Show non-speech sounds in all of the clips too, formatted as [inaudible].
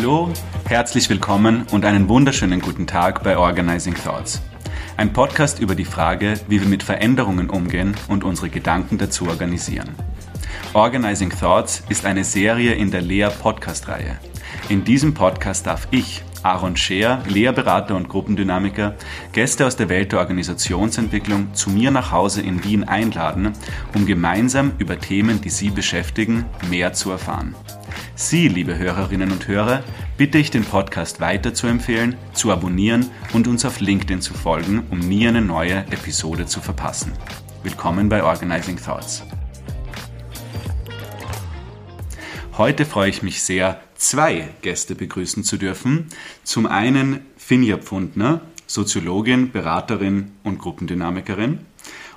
Hallo, herzlich willkommen und einen wunderschönen guten Tag bei Organizing Thoughts. Ein Podcast über die Frage, wie wir mit Veränderungen umgehen und unsere Gedanken dazu organisieren. Organizing Thoughts ist eine Serie in der Lea Podcast-Reihe. In diesem Podcast darf ich, Aaron Scheer, Lehrberater und Gruppendynamiker, Gäste aus der Welt der Organisationsentwicklung zu mir nach Hause in Wien einladen, um gemeinsam über Themen, die Sie beschäftigen, mehr zu erfahren. Sie, liebe Hörerinnen und Hörer, bitte ich den Podcast weiter zu empfehlen, zu abonnieren und uns auf LinkedIn zu folgen, um nie eine neue Episode zu verpassen. Willkommen bei Organizing Thoughts. Heute freue ich mich sehr, zwei Gäste begrüßen zu dürfen. Zum einen Finja Pfundner, Soziologin, Beraterin und Gruppendynamikerin.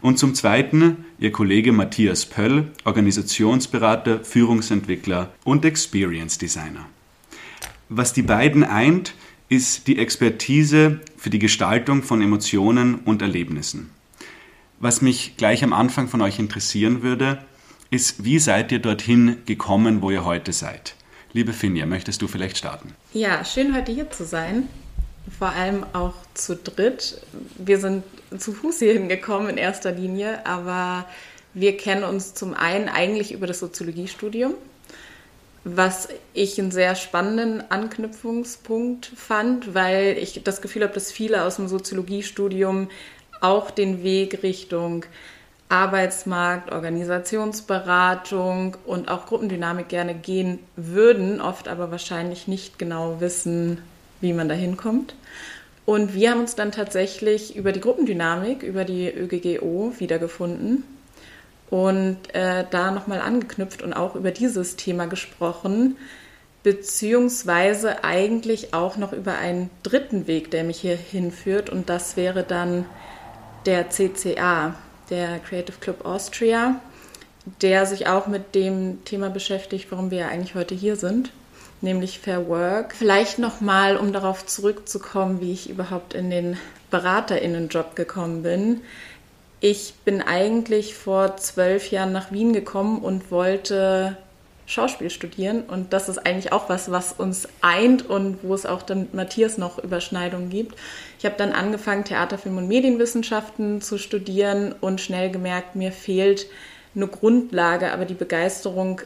Und zum Zweiten Ihr Kollege Matthias Pöll, Organisationsberater, Führungsentwickler und Experience Designer. Was die beiden eint, ist die Expertise für die Gestaltung von Emotionen und Erlebnissen. Was mich gleich am Anfang von euch interessieren würde, ist, wie seid ihr dorthin gekommen, wo ihr heute seid? Liebe Finja, möchtest du vielleicht starten? Ja, schön heute hier zu sein. Vor allem auch zu dritt. Wir sind zu Fuß hierhin gekommen in erster Linie, aber wir kennen uns zum einen eigentlich über das Soziologiestudium, was ich einen sehr spannenden Anknüpfungspunkt fand, weil ich das Gefühl habe, dass viele aus dem Soziologiestudium auch den Weg Richtung Arbeitsmarkt, Organisationsberatung und auch Gruppendynamik gerne gehen würden, oft aber wahrscheinlich nicht genau wissen, wie man da hinkommt. Und wir haben uns dann tatsächlich über die Gruppendynamik, über die ÖGGO wiedergefunden und äh, da nochmal angeknüpft und auch über dieses Thema gesprochen, beziehungsweise eigentlich auch noch über einen dritten Weg, der mich hier hinführt und das wäre dann der CCA, der Creative Club Austria, der sich auch mit dem Thema beschäftigt, warum wir ja eigentlich heute hier sind, nämlich Fair Work. Vielleicht nochmal, um darauf zurückzukommen, wie ich überhaupt in den BeraterInnen-Job gekommen bin. Ich bin eigentlich vor zwölf Jahren nach Wien gekommen und wollte Schauspiel studieren. Und das ist eigentlich auch was, was uns eint und wo es auch dann mit Matthias noch Überschneidungen gibt. Ich habe dann angefangen, Theater, Film und Medienwissenschaften zu studieren und schnell gemerkt, mir fehlt eine Grundlage, aber die Begeisterung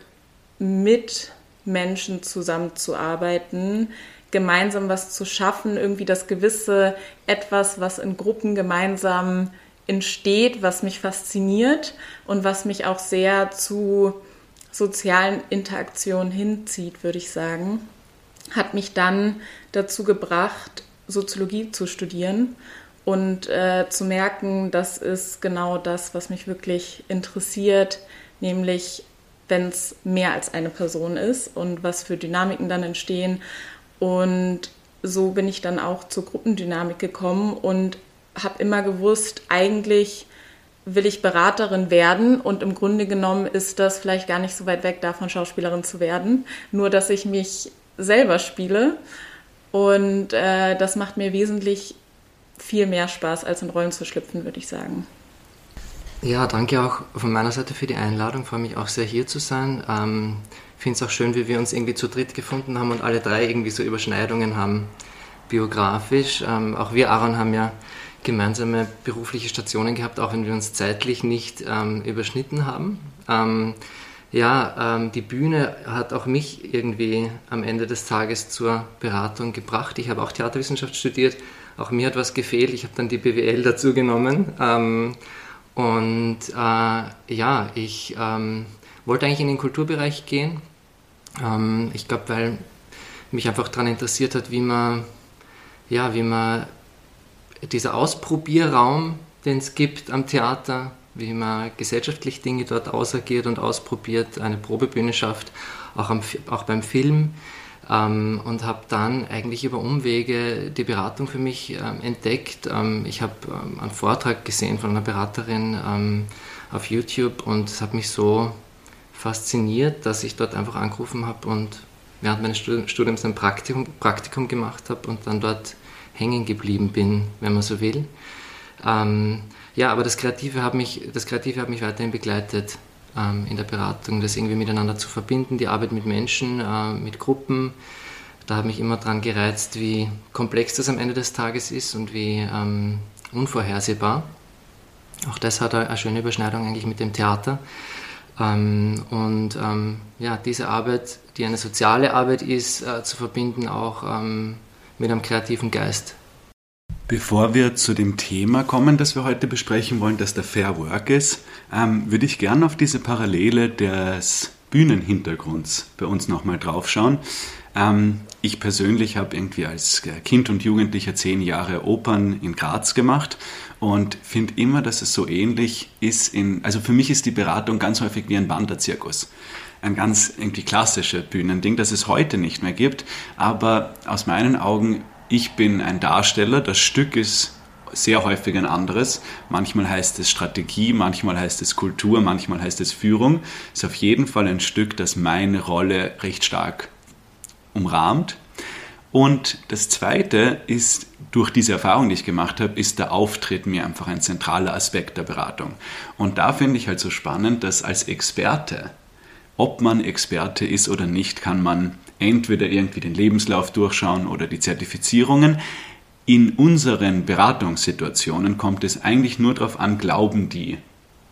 mit Menschen zusammenzuarbeiten, gemeinsam was zu schaffen, irgendwie das gewisse etwas, was in Gruppen gemeinsam entsteht, was mich fasziniert und was mich auch sehr zu sozialen Interaktionen hinzieht, würde ich sagen, hat mich dann dazu gebracht, Soziologie zu studieren und äh, zu merken, das ist genau das, was mich wirklich interessiert, nämlich wenn es mehr als eine Person ist und was für Dynamiken dann entstehen. Und so bin ich dann auch zur Gruppendynamik gekommen und habe immer gewusst, eigentlich will ich Beraterin werden und im Grunde genommen ist das vielleicht gar nicht so weit weg davon, Schauspielerin zu werden. Nur, dass ich mich selber spiele und äh, das macht mir wesentlich viel mehr Spaß, als in Rollen zu schlüpfen, würde ich sagen. Ja, danke auch von meiner Seite für die Einladung. Freue mich auch sehr hier zu sein. Ähm, finde es auch schön, wie wir uns irgendwie zu dritt gefunden haben und alle drei irgendwie so Überschneidungen haben biografisch. Ähm, auch wir, Aaron, haben ja gemeinsame berufliche Stationen gehabt, auch wenn wir uns zeitlich nicht ähm, überschnitten haben. Ähm, ja, ähm, die Bühne hat auch mich irgendwie am Ende des Tages zur Beratung gebracht. Ich habe auch Theaterwissenschaft studiert. Auch mir hat was gefehlt. Ich habe dann die BWL dazu genommen. Und äh, ja, ich ähm, wollte eigentlich in den Kulturbereich gehen. Ähm, ich glaube, weil mich einfach daran interessiert hat, wie man, ja, wie man dieser Ausprobierraum, den es gibt am Theater, wie man gesellschaftlich Dinge dort ausagiert und ausprobiert, eine Probebühne schafft, auch, am, auch beim Film. Ähm, und habe dann eigentlich über Umwege die Beratung für mich ähm, entdeckt. Ähm, ich habe ähm, einen Vortrag gesehen von einer Beraterin ähm, auf YouTube und es hat mich so fasziniert, dass ich dort einfach angerufen habe und während meines Studiums ein Praktikum, Praktikum gemacht habe und dann dort hängen geblieben bin, wenn man so will. Ähm, ja, aber das Kreative hat mich, das Kreative hat mich weiterhin begleitet in der Beratung, das irgendwie miteinander zu verbinden, die Arbeit mit Menschen, äh, mit Gruppen, da hat mich immer daran gereizt, wie komplex das am Ende des Tages ist und wie ähm, unvorhersehbar. Auch das hat eine schöne Überschneidung eigentlich mit dem Theater. Ähm, und ähm, ja, diese Arbeit, die eine soziale Arbeit ist, äh, zu verbinden auch ähm, mit einem kreativen Geist. Bevor wir zu dem Thema kommen, das wir heute besprechen wollen, das der Fair Work ist, ähm, würde ich gerne auf diese Parallele des Bühnenhintergrunds bei uns nochmal draufschauen. Ähm, ich persönlich habe irgendwie als Kind und Jugendlicher zehn Jahre Opern in Graz gemacht und finde immer, dass es so ähnlich ist in, also für mich ist die Beratung ganz häufig wie ein Wanderzirkus. Ein ganz irgendwie klassisches Bühnending, das es heute nicht mehr gibt, aber aus meinen Augen, ich bin ein Darsteller, das Stück ist sehr häufig ein anderes. Manchmal heißt es Strategie, manchmal heißt es Kultur, manchmal heißt es Führung. Es ist auf jeden Fall ein Stück, das meine Rolle recht stark umrahmt. Und das Zweite ist, durch diese Erfahrung, die ich gemacht habe, ist der Auftritt mir einfach ein zentraler Aspekt der Beratung. Und da finde ich halt so spannend, dass als Experte, ob man Experte ist oder nicht, kann man entweder irgendwie den Lebenslauf durchschauen oder die Zertifizierungen. In unseren Beratungssituationen kommt es eigentlich nur darauf an, glauben die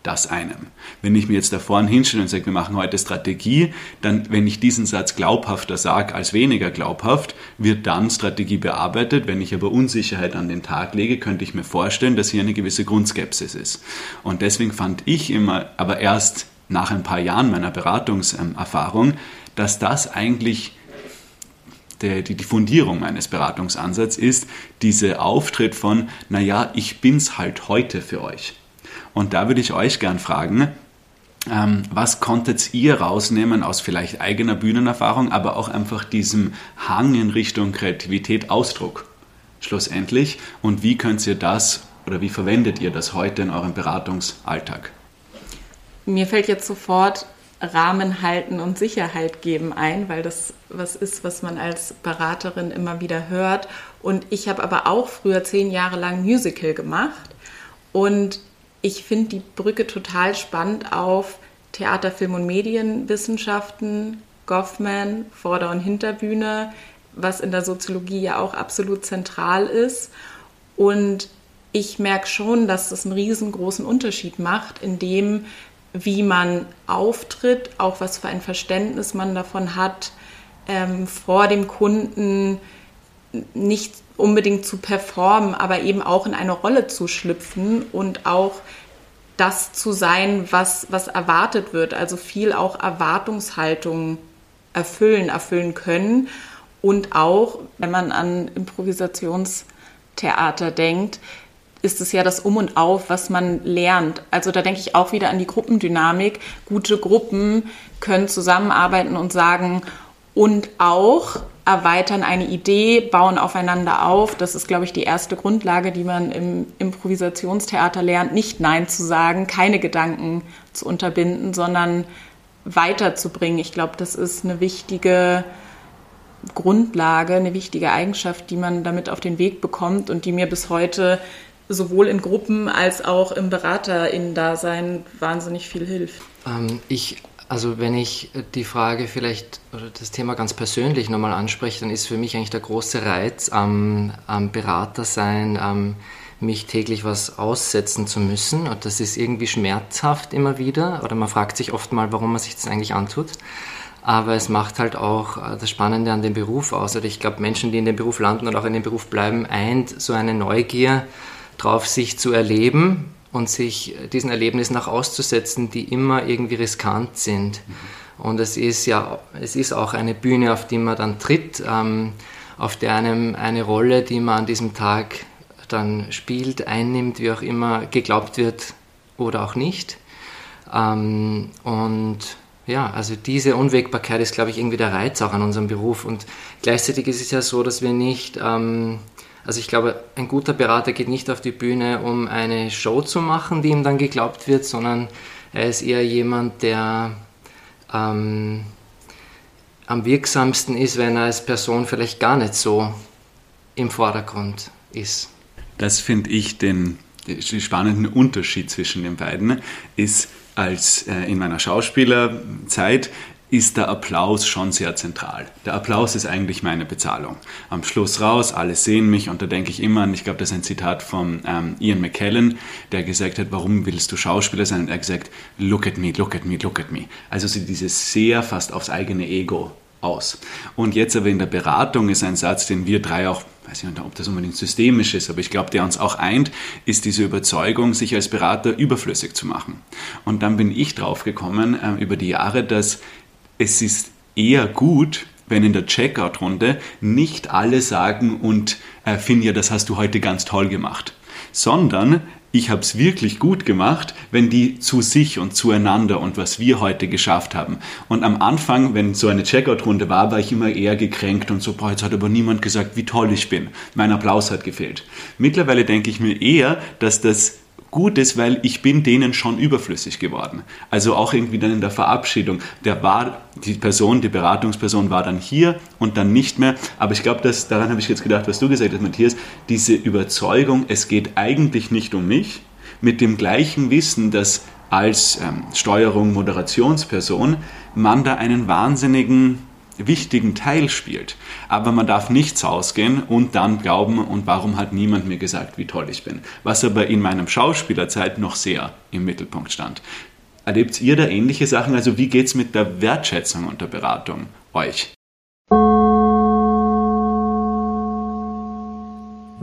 das einem. Wenn ich mir jetzt da vorne hinstelle und sage, wir machen heute Strategie, dann, wenn ich diesen Satz glaubhafter sage als weniger glaubhaft, wird dann Strategie bearbeitet. Wenn ich aber Unsicherheit an den Tag lege, könnte ich mir vorstellen, dass hier eine gewisse Grundskepsis ist. Und deswegen fand ich immer, aber erst nach ein paar Jahren meiner Beratungserfahrung, dass das eigentlich die, die, Fundierung meines Beratungsansatzes ist, dieser Auftritt von, naja, ich bin's halt heute für euch. Und da würde ich euch gern fragen, ähm, was konntet ihr rausnehmen aus vielleicht eigener Bühnenerfahrung, aber auch einfach diesem Hang in Richtung Kreativität, Ausdruck schlussendlich? Und wie könnt ihr das oder wie verwendet ihr das heute in eurem Beratungsalltag? Mir fällt jetzt sofort Rahmen halten und Sicherheit geben ein, weil das was ist, was man als Beraterin immer wieder hört. Und ich habe aber auch früher zehn Jahre lang Musical gemacht und ich finde die Brücke total spannend auf Theater, Film und Medienwissenschaften, Goffman, Vorder- und Hinterbühne, was in der Soziologie ja auch absolut zentral ist. Und ich merke schon, dass das einen riesengroßen Unterschied macht, in dem, wie man auftritt, auch was für ein Verständnis man davon hat, ähm, vor dem Kunden nicht unbedingt zu performen, aber eben auch in eine Rolle zu schlüpfen und auch das zu sein, was, was erwartet wird. Also viel auch Erwartungshaltung erfüllen, erfüllen können. Und auch, wenn man an Improvisationstheater denkt, ist es ja das Um und Auf, was man lernt. Also da denke ich auch wieder an die Gruppendynamik. Gute Gruppen können zusammenarbeiten und sagen, und auch erweitern eine Idee, bauen aufeinander auf. Das ist, glaube ich, die erste Grundlage, die man im Improvisationstheater lernt, nicht Nein zu sagen, keine Gedanken zu unterbinden, sondern weiterzubringen. Ich glaube, das ist eine wichtige Grundlage, eine wichtige Eigenschaft, die man damit auf den Weg bekommt und die mir bis heute sowohl in Gruppen als auch im BeraterInnen-Dasein wahnsinnig viel hilft. Ähm, ich also wenn ich die Frage vielleicht oder das Thema ganz persönlich nochmal anspreche, dann ist für mich eigentlich der große Reiz am, am Berater sein, am mich täglich was aussetzen zu müssen. Und das ist irgendwie schmerzhaft immer wieder. Oder man fragt sich oft mal, warum man sich das eigentlich antut. Aber es macht halt auch äh, das Spannende an dem Beruf aus. Oder ich glaube, Menschen, die in dem Beruf landen und auch in dem Beruf bleiben, eint so eine Neugier drauf, sich zu erleben und sich diesen Erlebnissen auch auszusetzen, die immer irgendwie riskant sind. Und es ist ja, es ist auch eine Bühne, auf die man dann tritt, ähm, auf der einem eine Rolle, die man an diesem Tag dann spielt, einnimmt, wie auch immer geglaubt wird oder auch nicht. Ähm, und ja, also diese Unwägbarkeit ist, glaube ich, irgendwie der Reiz auch an unserem Beruf. Und gleichzeitig ist es ja so, dass wir nicht ähm, also ich glaube, ein guter Berater geht nicht auf die Bühne, um eine Show zu machen, die ihm dann geglaubt wird, sondern er ist eher jemand, der ähm, am wirksamsten ist, wenn er als Person vielleicht gar nicht so im Vordergrund ist. Das finde ich den, den spannenden Unterschied zwischen den beiden, ist als äh, in meiner Schauspielerzeit ist der Applaus schon sehr zentral. Der Applaus ist eigentlich meine Bezahlung. Am Schluss raus, alle sehen mich und da denke ich immer an, ich glaube, das ist ein Zitat von ähm, Ian McKellen, der gesagt hat, warum willst du Schauspieler sein? Und er hat gesagt, look at me, look at me, look at me. Also so dieses sehr fast aufs eigene Ego aus. Und jetzt aber in der Beratung ist ein Satz, den wir drei auch, weiß ich nicht, ob das unbedingt systemisch ist, aber ich glaube, der uns auch eint, ist diese Überzeugung, sich als Berater überflüssig zu machen. Und dann bin ich drauf gekommen äh, über die Jahre, dass es ist eher gut, wenn in der Checkout-Runde nicht alle sagen und äh, Finja, das hast du heute ganz toll gemacht, sondern ich habe es wirklich gut gemacht, wenn die zu sich und zueinander und was wir heute geschafft haben. Und am Anfang, wenn so eine Checkout-Runde war, war ich immer eher gekränkt und so, boah, jetzt hat aber niemand gesagt, wie toll ich bin. Mein Applaus hat gefehlt. Mittlerweile denke ich mir eher, dass das gut ist, weil ich bin denen schon überflüssig geworden. Also auch irgendwie dann in der Verabschiedung. Der war, die Person, die Beratungsperson war dann hier und dann nicht mehr. Aber ich glaube, daran habe ich jetzt gedacht, was du gesagt hast, Matthias, diese Überzeugung, es geht eigentlich nicht um mich, mit dem gleichen Wissen, dass als ähm, Steuerung, Moderationsperson man da einen wahnsinnigen wichtigen Teil spielt. Aber man darf nichts ausgehen und dann glauben, und warum hat niemand mir gesagt, wie toll ich bin. Was aber in meinem Schauspielerzeit noch sehr im Mittelpunkt stand. Erlebt ihr da ähnliche Sachen? Also wie geht es mit der Wertschätzung und der Beratung euch?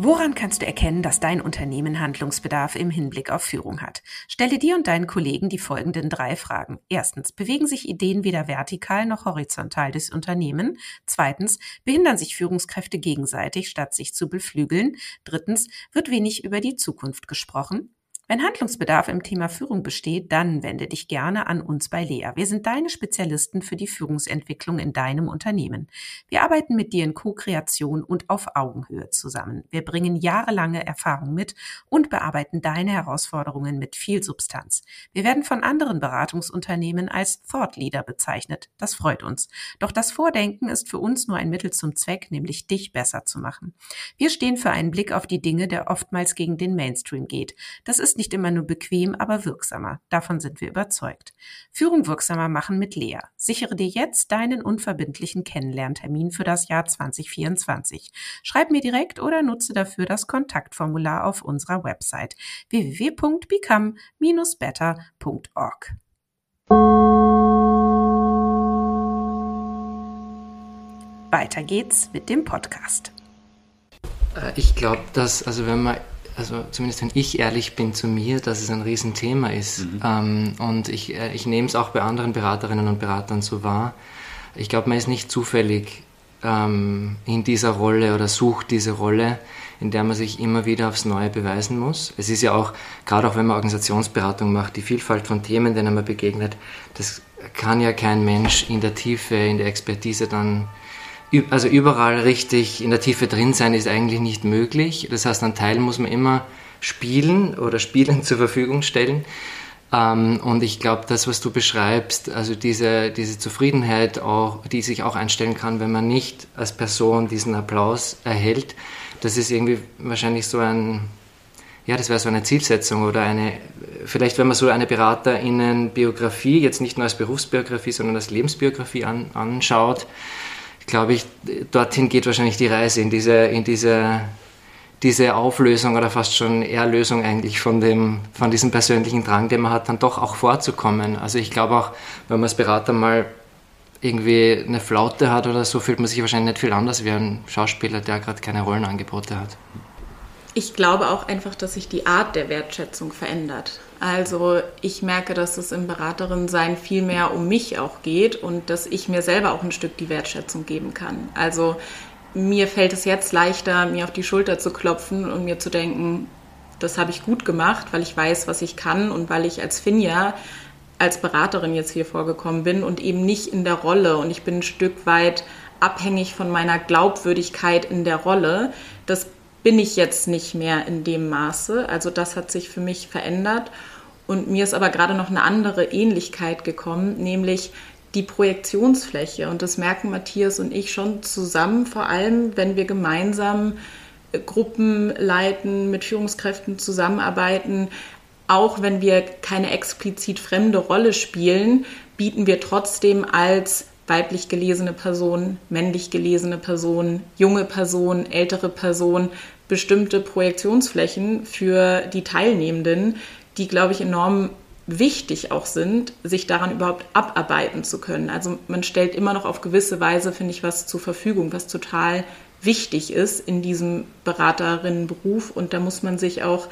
Woran kannst du erkennen, dass dein Unternehmen Handlungsbedarf im Hinblick auf Führung hat? Stelle dir und deinen Kollegen die folgenden drei Fragen. Erstens, bewegen sich Ideen weder vertikal noch horizontal durchs Unternehmen? Zweitens, behindern sich Führungskräfte gegenseitig, statt sich zu beflügeln? Drittens, wird wenig über die Zukunft gesprochen? Wenn Handlungsbedarf im Thema Führung besteht, dann wende dich gerne an uns bei Lea. Wir sind deine Spezialisten für die Führungsentwicklung in deinem Unternehmen. Wir arbeiten mit dir in Co-Kreation und auf Augenhöhe zusammen. Wir bringen jahrelange Erfahrung mit und bearbeiten deine Herausforderungen mit viel Substanz. Wir werden von anderen Beratungsunternehmen als Thought Leader bezeichnet. Das freut uns. Doch das Vordenken ist für uns nur ein Mittel zum Zweck, nämlich dich besser zu machen. Wir stehen für einen Blick auf die Dinge, der oftmals gegen den Mainstream geht. Das ist nicht immer nur bequem, aber wirksamer. Davon sind wir überzeugt. Führung wirksamer machen mit Lea. Sichere dir jetzt deinen unverbindlichen Kennenlerntermin für das Jahr 2024. Schreib mir direkt oder nutze dafür das Kontaktformular auf unserer Website www.become-better.org. Weiter geht's mit dem Podcast. Äh, ich glaube, dass, also wenn man also zumindest wenn ich ehrlich bin zu mir, dass es ein Riesenthema ist. Mhm. Ähm, und ich, äh, ich nehme es auch bei anderen Beraterinnen und Beratern so wahr. Ich glaube, man ist nicht zufällig ähm, in dieser Rolle oder sucht diese Rolle, in der man sich immer wieder aufs Neue beweisen muss. Es ist ja auch, gerade auch wenn man Organisationsberatung macht, die Vielfalt von Themen, denen man begegnet, das kann ja kein Mensch in der Tiefe, in der Expertise dann also überall richtig in der Tiefe drin sein ist eigentlich nicht möglich. Das heißt, einen Teil muss man immer spielen oder Spielen [laughs] zur Verfügung stellen. Ähm, und ich glaube, das, was du beschreibst, also diese, diese Zufriedenheit, auch, die sich auch einstellen kann, wenn man nicht als Person diesen Applaus erhält, das ist irgendwie wahrscheinlich so ein, ja, das wäre so eine Zielsetzung oder eine, vielleicht wenn man so eine BeraterInnen-Biografie, jetzt nicht nur als Berufsbiografie, sondern als Lebensbiografie an, anschaut, glaube ich, dorthin geht wahrscheinlich die Reise, in diese, in diese, diese Auflösung oder fast schon Erlösung eigentlich von, dem, von diesem persönlichen Drang, den man hat, dann doch auch vorzukommen. Also ich glaube auch, wenn man als Berater mal irgendwie eine Flaute hat oder so, fühlt man sich wahrscheinlich nicht viel anders wie ein Schauspieler, der gerade keine Rollenangebote hat. Ich glaube auch einfach, dass sich die Art der Wertschätzung verändert. Also ich merke, dass es im Beraterin-Sein viel mehr um mich auch geht und dass ich mir selber auch ein Stück die Wertschätzung geben kann. Also mir fällt es jetzt leichter, mir auf die Schulter zu klopfen und mir zu denken, das habe ich gut gemacht, weil ich weiß, was ich kann und weil ich als Finja als Beraterin jetzt hier vorgekommen bin und eben nicht in der Rolle und ich bin ein Stück weit abhängig von meiner Glaubwürdigkeit in der Rolle. Das bin ich jetzt nicht mehr in dem Maße. Also das hat sich für mich verändert. Und mir ist aber gerade noch eine andere Ähnlichkeit gekommen, nämlich die Projektionsfläche. Und das merken Matthias und ich schon zusammen, vor allem wenn wir gemeinsam äh, Gruppen leiten, mit Führungskräften zusammenarbeiten. Auch wenn wir keine explizit fremde Rolle spielen, bieten wir trotzdem als weiblich gelesene Person, männlich gelesene Person, junge Person, ältere Person bestimmte Projektionsflächen für die Teilnehmenden, die, glaube ich, enorm wichtig auch sind, sich daran überhaupt abarbeiten zu können. Also man stellt immer noch auf gewisse Weise, finde ich, was zur Verfügung, was total wichtig ist in diesem Beraterinnenberuf. Und da muss man sich auch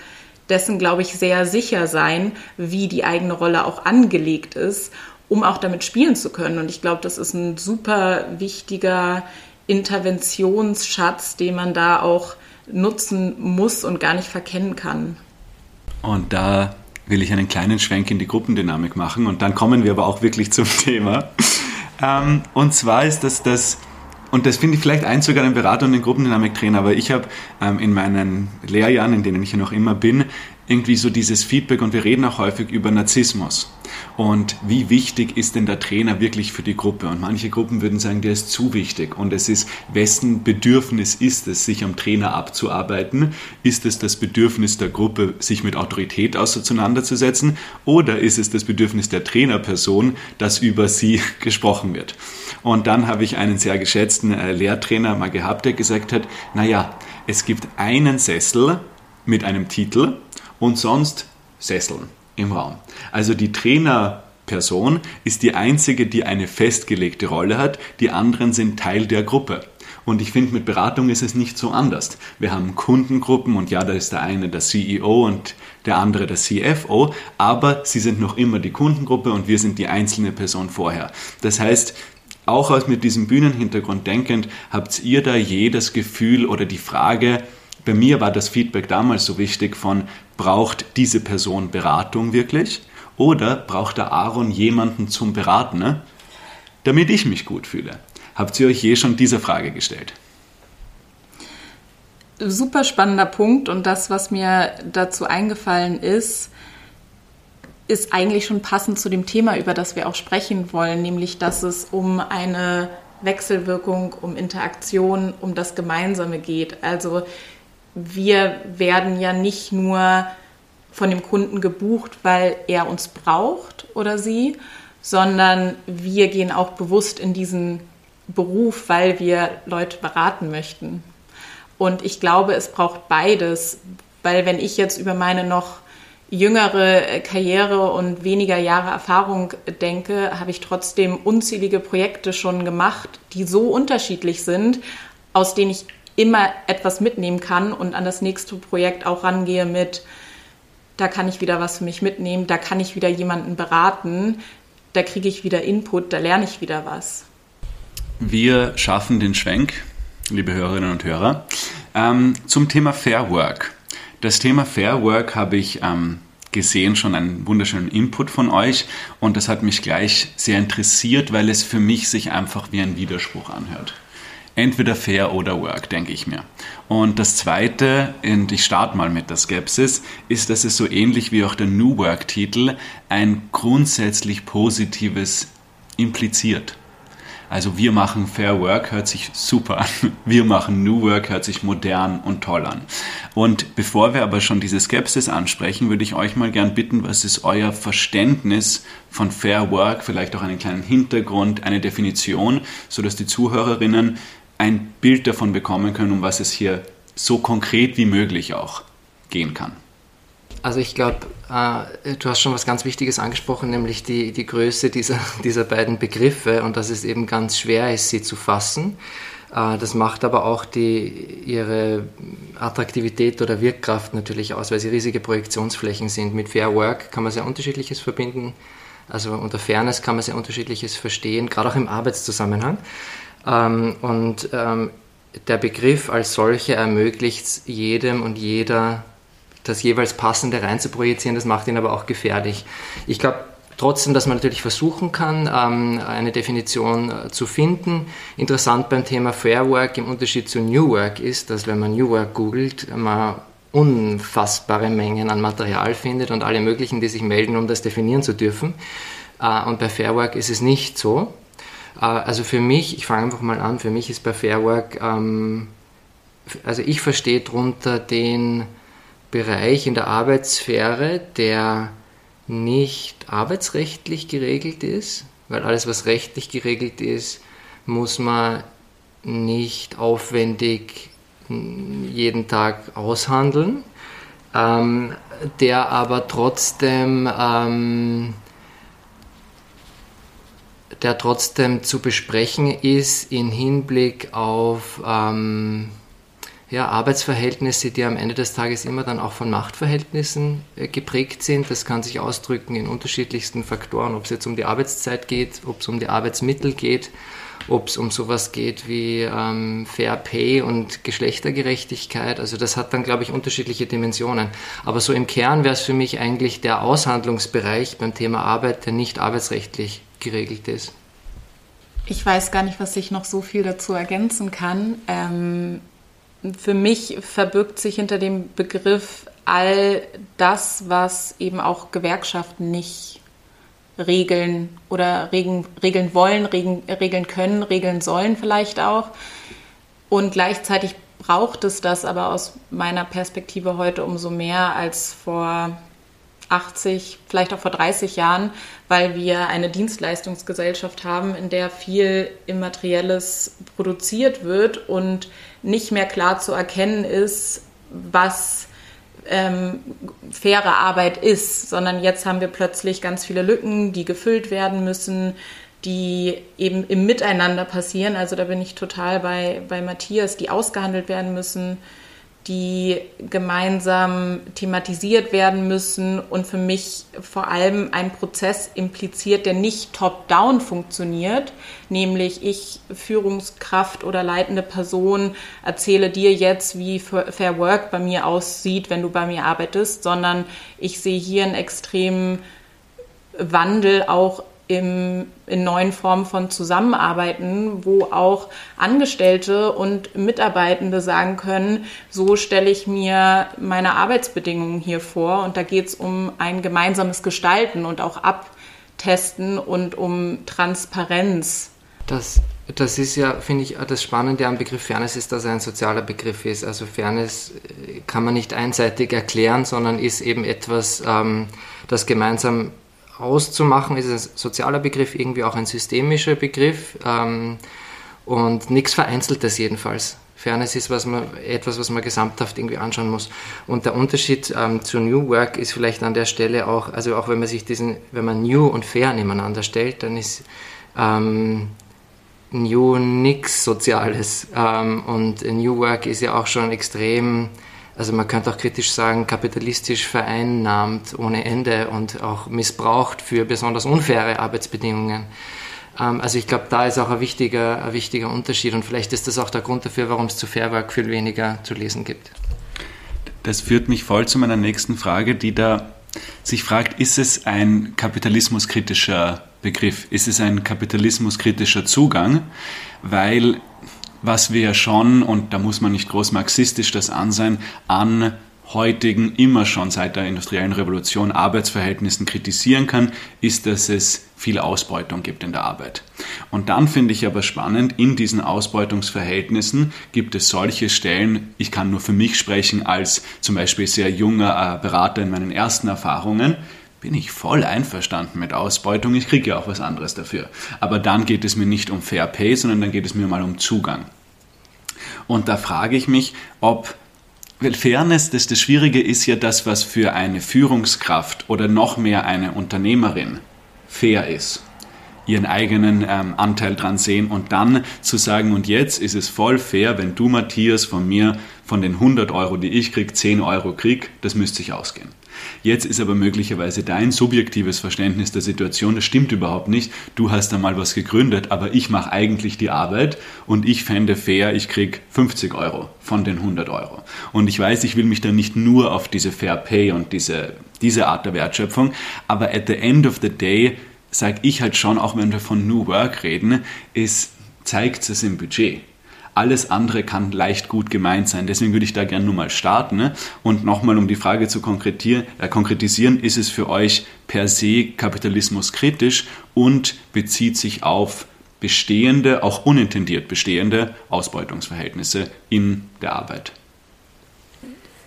dessen, glaube ich, sehr sicher sein, wie die eigene Rolle auch angelegt ist, um auch damit spielen zu können. Und ich glaube, das ist ein super wichtiger Interventionsschatz, den man da auch nutzen muss und gar nicht verkennen kann. Und da will ich einen kleinen Schwenk in die Gruppendynamik machen und dann kommen wir aber auch wirklich zum [laughs] Thema. Ähm, und zwar ist das das, und das finde ich vielleicht eins sogar ein Berater und ein Gruppendynamiktrainer, aber ich habe ähm, in meinen Lehrjahren, in denen ich ja noch immer bin, irgendwie so dieses Feedback und wir reden auch häufig über Narzissmus. Und wie wichtig ist denn der Trainer wirklich für die Gruppe? Und manche Gruppen würden sagen, der ist zu wichtig. Und es ist, wessen Bedürfnis ist es, sich am Trainer abzuarbeiten? Ist es das Bedürfnis der Gruppe, sich mit Autorität auseinanderzusetzen? Oder ist es das Bedürfnis der Trainerperson, dass über sie [laughs] gesprochen wird? Und dann habe ich einen sehr geschätzten äh, Lehrtrainer mal gehabt, der gesagt hat, naja, es gibt einen Sessel mit einem Titel und sonst Sesseln im Raum. Also die Trainerperson ist die einzige, die eine festgelegte Rolle hat, die anderen sind Teil der Gruppe. Und ich finde, mit Beratung ist es nicht so anders. Wir haben Kundengruppen und ja, da ist der eine der CEO und der andere der CFO, aber sie sind noch immer die Kundengruppe und wir sind die einzelne Person vorher. Das heißt, auch aus mit diesem Bühnenhintergrund denkend, habt ihr da je das Gefühl oder die Frage, bei mir war das Feedback damals so wichtig von, braucht diese Person Beratung wirklich? Oder braucht der Aaron jemanden zum Beraten, ne? damit ich mich gut fühle? Habt ihr euch je schon diese Frage gestellt? Super spannender Punkt und das, was mir dazu eingefallen ist, ist eigentlich schon passend zu dem Thema, über das wir auch sprechen wollen, nämlich dass es um eine Wechselwirkung, um Interaktion, um das Gemeinsame geht. Also wir werden ja nicht nur von dem Kunden gebucht, weil er uns braucht oder sie, sondern wir gehen auch bewusst in diesen Beruf, weil wir Leute beraten möchten. Und ich glaube, es braucht beides, weil wenn ich jetzt über meine noch jüngere Karriere und weniger Jahre Erfahrung denke, habe ich trotzdem unzählige Projekte schon gemacht, die so unterschiedlich sind, aus denen ich immer etwas mitnehmen kann und an das nächste Projekt auch rangehe mit, da kann ich wieder was für mich mitnehmen, da kann ich wieder jemanden beraten, da kriege ich wieder Input, da lerne ich wieder was. Wir schaffen den Schwenk, liebe Hörerinnen und Hörer, ähm, zum Thema Fair Work. Das Thema Fair Work habe ich ähm, gesehen, schon einen wunderschönen Input von euch und das hat mich gleich sehr interessiert, weil es für mich sich einfach wie ein Widerspruch anhört entweder fair oder work, denke ich mir. Und das Zweite, und ich starte mal mit der Skepsis, ist, dass es so ähnlich wie auch der New Work-Titel ein grundsätzlich Positives impliziert. Also wir machen Fair Work hört sich super an. [laughs] Wir machen New Work hört sich modern und toll an. Und bevor wir aber schon diese Skepsis ansprechen, würde ich euch mal gern bitten, was ist euer Verständnis von Fair Work, vielleicht auch einen kleinen Hintergrund, eine Definition, sodass die Zuhörerinnen ein Bild davon bekommen können, um was es hier so konkret wie möglich auch gehen kann. Also ich glaube, äh, du hast schon was ganz Wichtiges angesprochen, nämlich die, die Größe dieser, [laughs] dieser beiden Begriffe und dass es eben ganz schwer ist, sie zu fassen. Äh, das macht aber auch die, ihre Attraktivität oder Wirkkraft natürlich aus, weil sie riesige Projektionsflächen sind. Mit Fair Work kann man sehr unterschiedliches verbinden. Also unter Fairness kann man sehr unterschiedliches verstehen, gerade auch im Arbeitszusammenhang. Ähm, und ähm, der Begriff als solcher ermöglicht jedem und jeder, das jeweils Passende reinzuprojizieren. Das macht ihn aber auch gefährlich. Ich glaube trotzdem, dass man natürlich versuchen kann, ähm, eine Definition äh, zu finden. Interessant beim Thema Fair Work im Unterschied zu New Work ist, dass wenn man New Work googelt, man unfassbare Mengen an Material findet und alle möglichen, die sich melden, um das definieren zu dürfen. Äh, und bei Fair Work ist es nicht so. Äh, also für mich, ich fange einfach mal an, für mich ist bei Fairwork, ähm, also ich verstehe darunter den Bereich in der Arbeitssphäre, der nicht arbeitsrechtlich geregelt ist, weil alles, was rechtlich geregelt ist, muss man nicht aufwendig jeden Tag aushandeln, ähm, der aber trotzdem ähm, der trotzdem zu besprechen ist in Hinblick auf ähm, ja, Arbeitsverhältnisse, die am Ende des Tages immer dann auch von Machtverhältnissen äh, geprägt sind. Das kann sich ausdrücken in unterschiedlichsten Faktoren, ob es jetzt um die Arbeitszeit geht, ob es um die Arbeitsmittel geht, ob es um sowas geht wie ähm, Fair Pay und Geschlechtergerechtigkeit. Also das hat dann, glaube ich, unterschiedliche Dimensionen. Aber so im Kern wäre es für mich eigentlich der Aushandlungsbereich beim Thema Arbeit, der nicht arbeitsrechtlich geregelt ist. Ich weiß gar nicht, was ich noch so viel dazu ergänzen kann. Ähm, für mich verbirgt sich hinter dem Begriff all das, was eben auch Gewerkschaften nicht regeln oder regeln, regeln wollen, regeln, regeln können, regeln sollen vielleicht auch. Und gleichzeitig braucht es das aber aus meiner Perspektive heute umso mehr als vor 80, vielleicht auch vor 30 Jahren, weil wir eine Dienstleistungsgesellschaft haben, in der viel Immaterielles produziert wird und nicht mehr klar zu erkennen ist, was ähm, faire Arbeit ist, sondern jetzt haben wir plötzlich ganz viele Lücken, die gefüllt werden müssen, die eben im Miteinander passieren. Also da bin ich total bei, bei Matthias, die ausgehandelt werden müssen die gemeinsam thematisiert werden müssen und für mich vor allem ein Prozess impliziert, der nicht top-down funktioniert, nämlich ich Führungskraft oder leitende Person erzähle dir jetzt, wie Fair Work bei mir aussieht, wenn du bei mir arbeitest, sondern ich sehe hier einen extremen Wandel auch im, in neuen Formen von Zusammenarbeiten, wo auch Angestellte und Mitarbeitende sagen können, so stelle ich mir meine Arbeitsbedingungen hier vor. Und da geht es um ein gemeinsames Gestalten und auch Abtesten und um Transparenz. Das, das ist ja, finde ich, das Spannende am Begriff Fairness ist, dass er ein sozialer Begriff ist. Also Fairness äh, kann man nicht einseitig erklären, sondern ist eben etwas, ähm, das gemeinsam auszumachen, ist ein sozialer Begriff, irgendwie auch ein systemischer Begriff ähm, und nichts Vereinzeltes jedenfalls. Fairness ist was man, etwas, was man gesamthaft irgendwie anschauen muss. Und der Unterschied ähm, zu New Work ist vielleicht an der Stelle auch, also auch wenn man sich diesen, wenn man New und Fair nebeneinander stellt, dann ist ähm, New nichts Soziales. Ähm, und New Work ist ja auch schon extrem also man könnte auch kritisch sagen, kapitalistisch vereinnahmt ohne Ende und auch missbraucht für besonders unfaire Arbeitsbedingungen. Ähm, also ich glaube, da ist auch ein wichtiger, ein wichtiger Unterschied und vielleicht ist das auch der Grund dafür, warum es zu Fairwork viel weniger zu lesen gibt. Das führt mich voll zu meiner nächsten Frage, die da sich fragt, ist es ein kapitalismuskritischer Begriff? Ist es ein kapitalismuskritischer Zugang? Weil was wir schon, und da muss man nicht groß marxistisch das ansehen, an heutigen, immer schon seit der industriellen Revolution Arbeitsverhältnissen kritisieren kann, ist, dass es viel Ausbeutung gibt in der Arbeit. Und dann finde ich aber spannend, in diesen Ausbeutungsverhältnissen gibt es solche Stellen, ich kann nur für mich sprechen, als zum Beispiel sehr junger äh, Berater in meinen ersten Erfahrungen, bin ich voll einverstanden mit Ausbeutung, ich kriege ja auch was anderes dafür. Aber dann geht es mir nicht um Fair Pay, sondern dann geht es mir mal um Zugang. Und da frage ich mich, ob weil Fairness, das, das Schwierige ist ja das, was für eine Führungskraft oder noch mehr eine Unternehmerin fair ist ihren eigenen ähm, Anteil dran sehen und dann zu sagen, und jetzt ist es voll fair, wenn du, Matthias, von mir von den 100 Euro, die ich krieg, 10 Euro krieg, das müsste sich ausgehen. Jetzt ist aber möglicherweise dein subjektives Verständnis der Situation, das stimmt überhaupt nicht. Du hast da mal was gegründet, aber ich mache eigentlich die Arbeit und ich fände fair, ich krieg 50 Euro von den 100 Euro. Und ich weiß, ich will mich da nicht nur auf diese Fair Pay und diese, diese Art der Wertschöpfung, aber at the end of the day sage ich halt schon, auch wenn wir von New Work reden, ist, zeigt es im Budget. Alles andere kann leicht gut gemeint sein. Deswegen würde ich da gerne nur mal starten. Ne? Und nochmal, um die Frage zu äh, konkretisieren, ist es für euch per se Kapitalismus kritisch und bezieht sich auf bestehende, auch unintendiert bestehende Ausbeutungsverhältnisse in der Arbeit?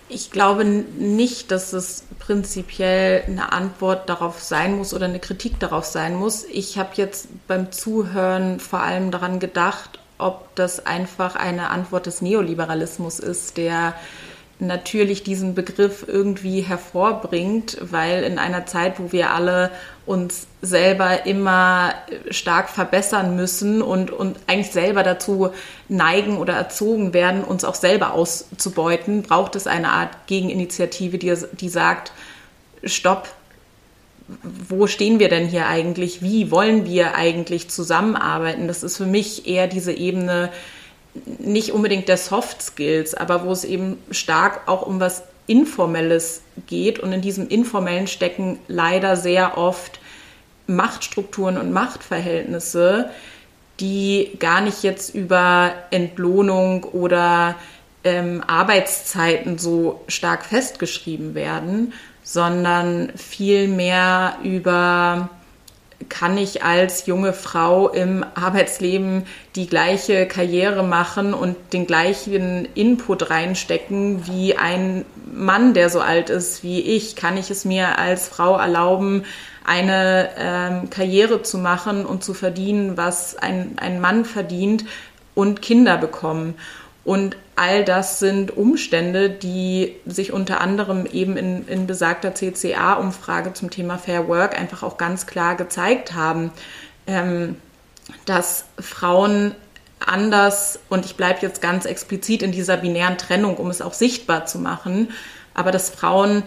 Ich glaube nicht, dass es prinzipiell eine Antwort darauf sein muss oder eine Kritik darauf sein muss. Ich habe jetzt beim Zuhören vor allem daran gedacht, ob das einfach eine Antwort des Neoliberalismus ist, der natürlich diesen Begriff irgendwie hervorbringt, weil in einer Zeit, wo wir alle uns selber immer stark verbessern müssen und, und eigentlich selber dazu neigen oder erzogen werden, uns auch selber auszubeuten, braucht es eine Art Gegeninitiative, die, die sagt, stopp, wo stehen wir denn hier eigentlich? Wie wollen wir eigentlich zusammenarbeiten? Das ist für mich eher diese Ebene, nicht unbedingt der Soft Skills, aber wo es eben stark auch um was Informelles geht. Und in diesem Informellen stecken leider sehr oft Machtstrukturen und Machtverhältnisse, die gar nicht jetzt über Entlohnung oder ähm, Arbeitszeiten so stark festgeschrieben werden, sondern vielmehr über kann ich als junge Frau im Arbeitsleben die gleiche Karriere machen und den gleichen Input reinstecken wie ein Mann, der so alt ist wie ich? Kann ich es mir als Frau erlauben, eine ähm, Karriere zu machen und zu verdienen, was ein, ein Mann verdient und Kinder bekommen? Und all das sind Umstände, die sich unter anderem eben in, in besagter CCA-Umfrage zum Thema Fair Work einfach auch ganz klar gezeigt haben, ähm, dass Frauen anders, und ich bleibe jetzt ganz explizit in dieser binären Trennung, um es auch sichtbar zu machen, aber dass Frauen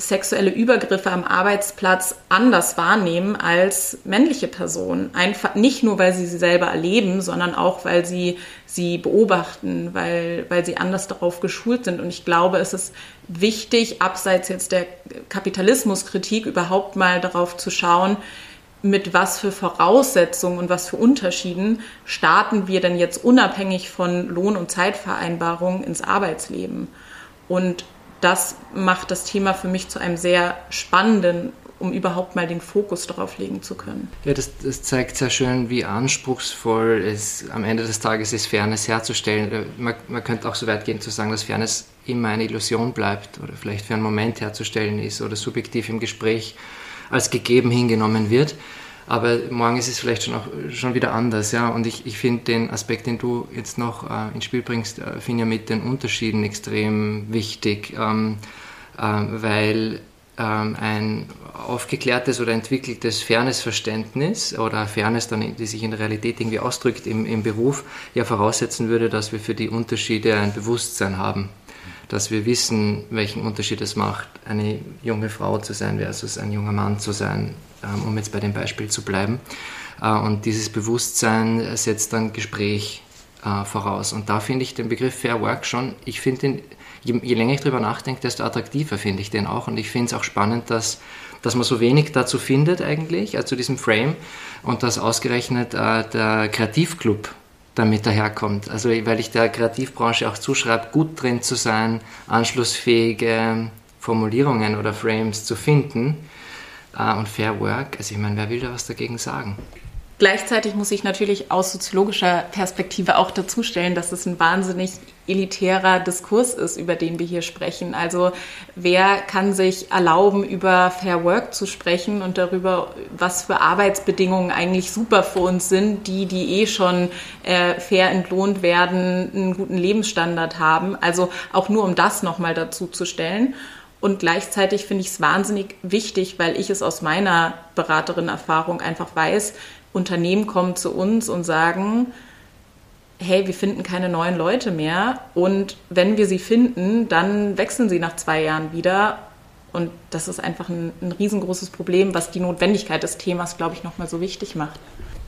sexuelle Übergriffe am Arbeitsplatz anders wahrnehmen als männliche Personen. Einfach nicht nur, weil sie sie selber erleben, sondern auch, weil sie sie beobachten, weil, weil sie anders darauf geschult sind. Und ich glaube, es ist wichtig, abseits jetzt der Kapitalismuskritik überhaupt mal darauf zu schauen, mit was für Voraussetzungen und was für Unterschieden starten wir denn jetzt unabhängig von Lohn- und Zeitvereinbarungen ins Arbeitsleben. Und das macht das Thema für mich zu einem sehr spannenden, um überhaupt mal den Fokus darauf legen zu können. Ja, das, das zeigt sehr schön, wie anspruchsvoll es am Ende des Tages ist, Fairness herzustellen. Man, man könnte auch so weit gehen zu sagen, dass Fairness immer eine Illusion bleibt oder vielleicht für einen Moment herzustellen ist oder subjektiv im Gespräch als gegeben hingenommen wird. Aber morgen ist es vielleicht schon, auch, schon wieder anders. Ja? Und ich, ich finde den Aspekt, den du jetzt noch äh, ins Spiel bringst, äh, finde ja mit den Unterschieden extrem wichtig, ähm, äh, weil ähm, ein aufgeklärtes oder entwickeltes Fairness-Verständnis oder Fairness, dann, die sich in der Realität irgendwie ausdrückt im, im Beruf, ja voraussetzen würde, dass wir für die Unterschiede ein Bewusstsein haben dass wir wissen, welchen Unterschied es macht, eine junge Frau zu sein versus ein junger Mann zu sein, ähm, um jetzt bei dem Beispiel zu bleiben. Äh, und dieses Bewusstsein setzt dann Gespräch äh, voraus. Und da finde ich den Begriff Fair Work schon, ich finde den, je, je, länger ich darüber nachdenke, desto attraktiver finde ich den auch. Und ich finde es auch spannend, dass, dass man so wenig dazu findet eigentlich, also zu diesem Frame. Und dass ausgerechnet äh, der Kreativclub damit daherkommt. Also weil ich der Kreativbranche auch zuschreibe, gut drin zu sein, anschlussfähige Formulierungen oder Frames zu finden äh, und Fair Work, also ich meine, wer will da was dagegen sagen? Gleichzeitig muss ich natürlich aus soziologischer Perspektive auch dazustellen, dass es ein wahnsinnig elitärer Diskurs ist, über den wir hier sprechen. Also wer kann sich erlauben, über Fair Work zu sprechen und darüber, was für Arbeitsbedingungen eigentlich super für uns sind, die, die eh schon äh, fair entlohnt werden, einen guten Lebensstandard haben. Also auch nur um das nochmal dazu zu stellen. Und gleichzeitig finde ich es wahnsinnig wichtig, weil ich es aus meiner Beraterin-Erfahrung einfach weiß, Unternehmen kommen zu uns und sagen, hey, wir finden keine neuen Leute mehr und wenn wir sie finden, dann wechseln sie nach zwei Jahren wieder und das ist einfach ein, ein riesengroßes Problem, was die Notwendigkeit des Themas, glaube ich, nochmal so wichtig macht.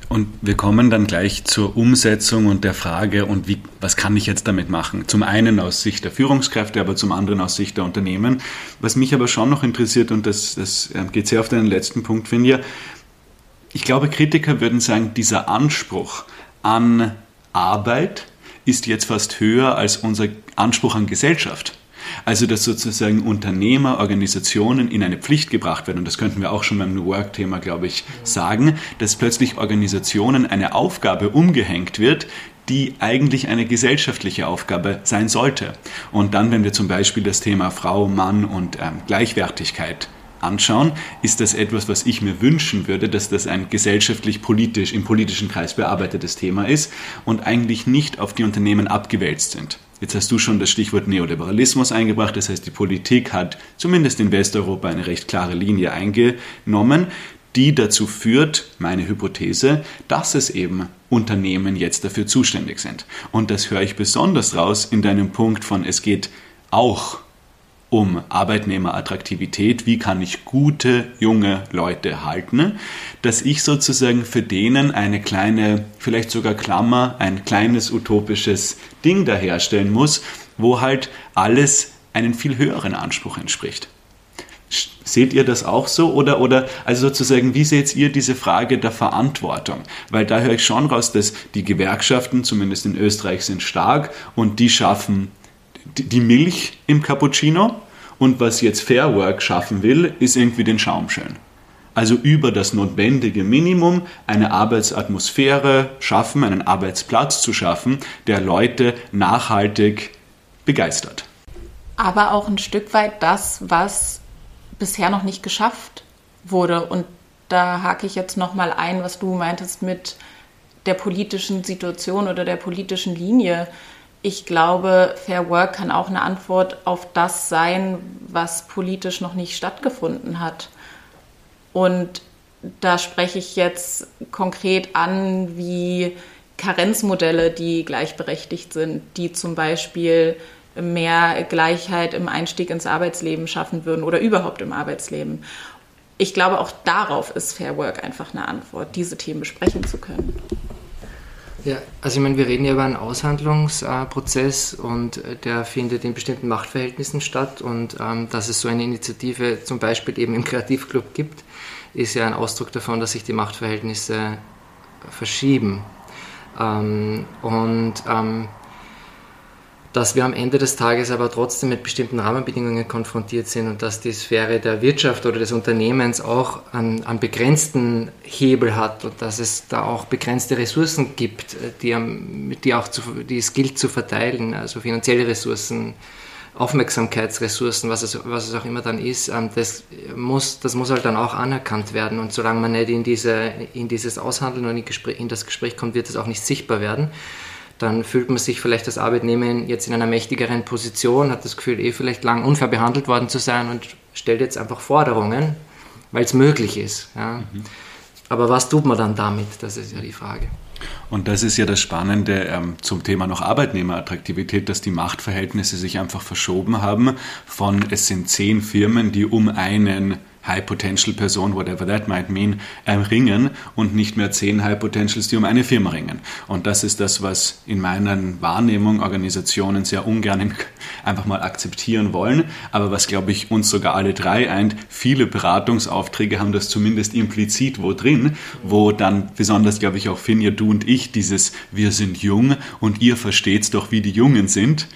Und wir kommen dann gleich zur Umsetzung und der Frage, und wie, was kann ich jetzt damit machen? Zum einen aus Sicht der Führungskräfte, aber zum anderen aus Sicht der Unternehmen. Was mich aber schon noch interessiert, und das, das ähm, geht sehr auf den letzten Punkt, Finja, ich glaube, Kritiker würden sagen, dieser Anspruch an Arbeit ist jetzt fast höher als unser Anspruch an Gesellschaft. Also, dass sozusagen Unternehmer, Organisationen in eine Pflicht gebracht werden. Und das könnten wir auch schon beim New Work-Thema, glaube ich, sagen, dass plötzlich Organisationen eine Aufgabe umgehängt wird, die eigentlich eine gesellschaftliche Aufgabe sein sollte. Und dann, wenn wir zum Beispiel das Thema Frau, Mann und ähm, Gleichwertigkeit anschauen, ist das etwas, was ich mir wünschen würde, dass das ein gesellschaftlich politisch im politischen Kreis bearbeitetes Thema ist und eigentlich nicht auf die Unternehmen abgewälzt sind. Jetzt hast du schon das Stichwort Neoliberalismus eingebracht, das heißt, die Politik hat zumindest in Westeuropa eine recht klare Linie eingenommen, die dazu führt, meine Hypothese, dass es eben Unternehmen jetzt dafür zuständig sind. Und das höre ich besonders raus in deinem Punkt von, es geht auch um Arbeitnehmerattraktivität, wie kann ich gute junge Leute halten, dass ich sozusagen für denen eine kleine, vielleicht sogar Klammer, ein kleines utopisches Ding daherstellen muss, wo halt alles einen viel höheren Anspruch entspricht. Seht ihr das auch so? Oder, oder, also sozusagen, wie seht ihr diese Frage der Verantwortung? Weil da höre ich schon raus, dass die Gewerkschaften, zumindest in Österreich, sind stark und die schaffen die Milch im Cappuccino. Und was jetzt Fair Work schaffen will, ist irgendwie den Schaum schön. Also über das notwendige Minimum eine Arbeitsatmosphäre schaffen, einen Arbeitsplatz zu schaffen, der Leute nachhaltig begeistert. Aber auch ein Stück weit das, was bisher noch nicht geschafft wurde. Und da hake ich jetzt nochmal ein, was du meintest mit der politischen Situation oder der politischen Linie ich glaube, Fair Work kann auch eine Antwort auf das sein, was politisch noch nicht stattgefunden hat. Und da spreche ich jetzt konkret an, wie Karenzmodelle, die gleichberechtigt sind, die zum Beispiel mehr Gleichheit im Einstieg ins Arbeitsleben schaffen würden oder überhaupt im Arbeitsleben. Ich glaube, auch darauf ist Fair Work einfach eine Antwort, diese Themen besprechen zu können. Ja, also ich meine, wir reden ja über einen Aushandlungsprozess und äh, der findet in bestimmten Machtverhältnissen statt und ähm, dass es so eine Initiative zum Beispiel eben im Kreativclub gibt, ist ja ein Ausdruck davon, dass sich die Machtverhältnisse verschieben. Ähm, und ähm, dass wir am Ende des Tages aber trotzdem mit bestimmten Rahmenbedingungen konfrontiert sind und dass die Sphäre der Wirtschaft oder des Unternehmens auch einen, einen begrenzten Hebel hat und dass es da auch begrenzte Ressourcen gibt, die, die, auch zu, die es gilt zu verteilen, also finanzielle Ressourcen, Aufmerksamkeitsressourcen, was es, was es auch immer dann ist, ähm, das muss, das muss halt dann auch anerkannt werden. Und solange man nicht in, diese, in dieses Aushandeln und in, das Gespräch kommt, wird es auch nicht sichtbar werden dann fühlt man sich vielleicht als Arbeitnehmer jetzt in einer mächtigeren Position, hat das Gefühl, eh vielleicht lang unfair behandelt worden zu sein und stellt jetzt einfach Forderungen, weil es möglich ist. Ja. Mhm. Aber was tut man dann damit? Das ist ja die Frage. Und das ist ja das Spannende ähm, zum Thema noch Arbeitnehmerattraktivität, dass die Machtverhältnisse sich einfach verschoben haben von es sind zehn Firmen, die um einen High Potential Person, whatever that might mean, ringen und nicht mehr zehn High Potentials, die um eine Firma ringen. Und das ist das, was in meiner Wahrnehmung Organisationen sehr ungern einfach mal akzeptieren wollen, aber was, glaube ich, uns sogar alle drei eint. Viele Beratungsaufträge haben das zumindest implizit wo drin, wo dann besonders, glaube ich, auch Finja, du und ich dieses Wir sind jung und ihr versteht's doch, wie die Jungen sind,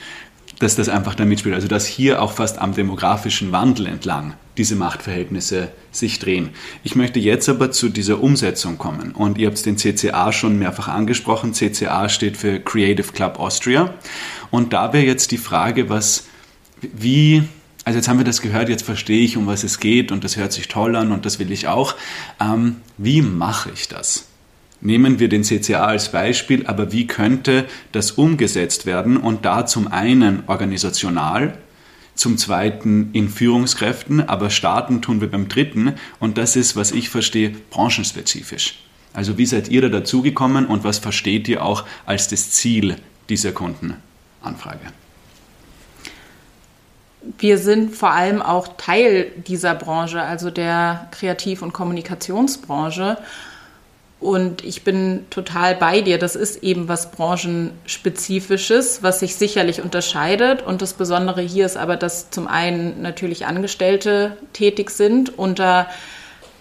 dass das einfach da mitspielt. Also dass hier auch fast am demografischen Wandel entlang diese Machtverhältnisse sich drehen. Ich möchte jetzt aber zu dieser Umsetzung kommen. Und ihr habt den CCA schon mehrfach angesprochen. CCA steht für Creative Club Austria. Und da wäre jetzt die Frage, was, wie, also jetzt haben wir das gehört, jetzt verstehe ich, um was es geht und das hört sich toll an und das will ich auch. Ähm, wie mache ich das? Nehmen wir den CCA als Beispiel, aber wie könnte das umgesetzt werden und da zum einen organisational, zum zweiten in Führungskräften, aber starten tun wir beim dritten und das ist, was ich verstehe, branchenspezifisch. Also wie seid ihr da dazugekommen und was versteht ihr auch als das Ziel dieser Kundenanfrage? Wir sind vor allem auch Teil dieser Branche, also der Kreativ- und Kommunikationsbranche. Und ich bin total bei dir. Das ist eben was branchenspezifisches, was sich sicherlich unterscheidet. Und das Besondere hier ist aber, dass zum einen natürlich Angestellte tätig sind unter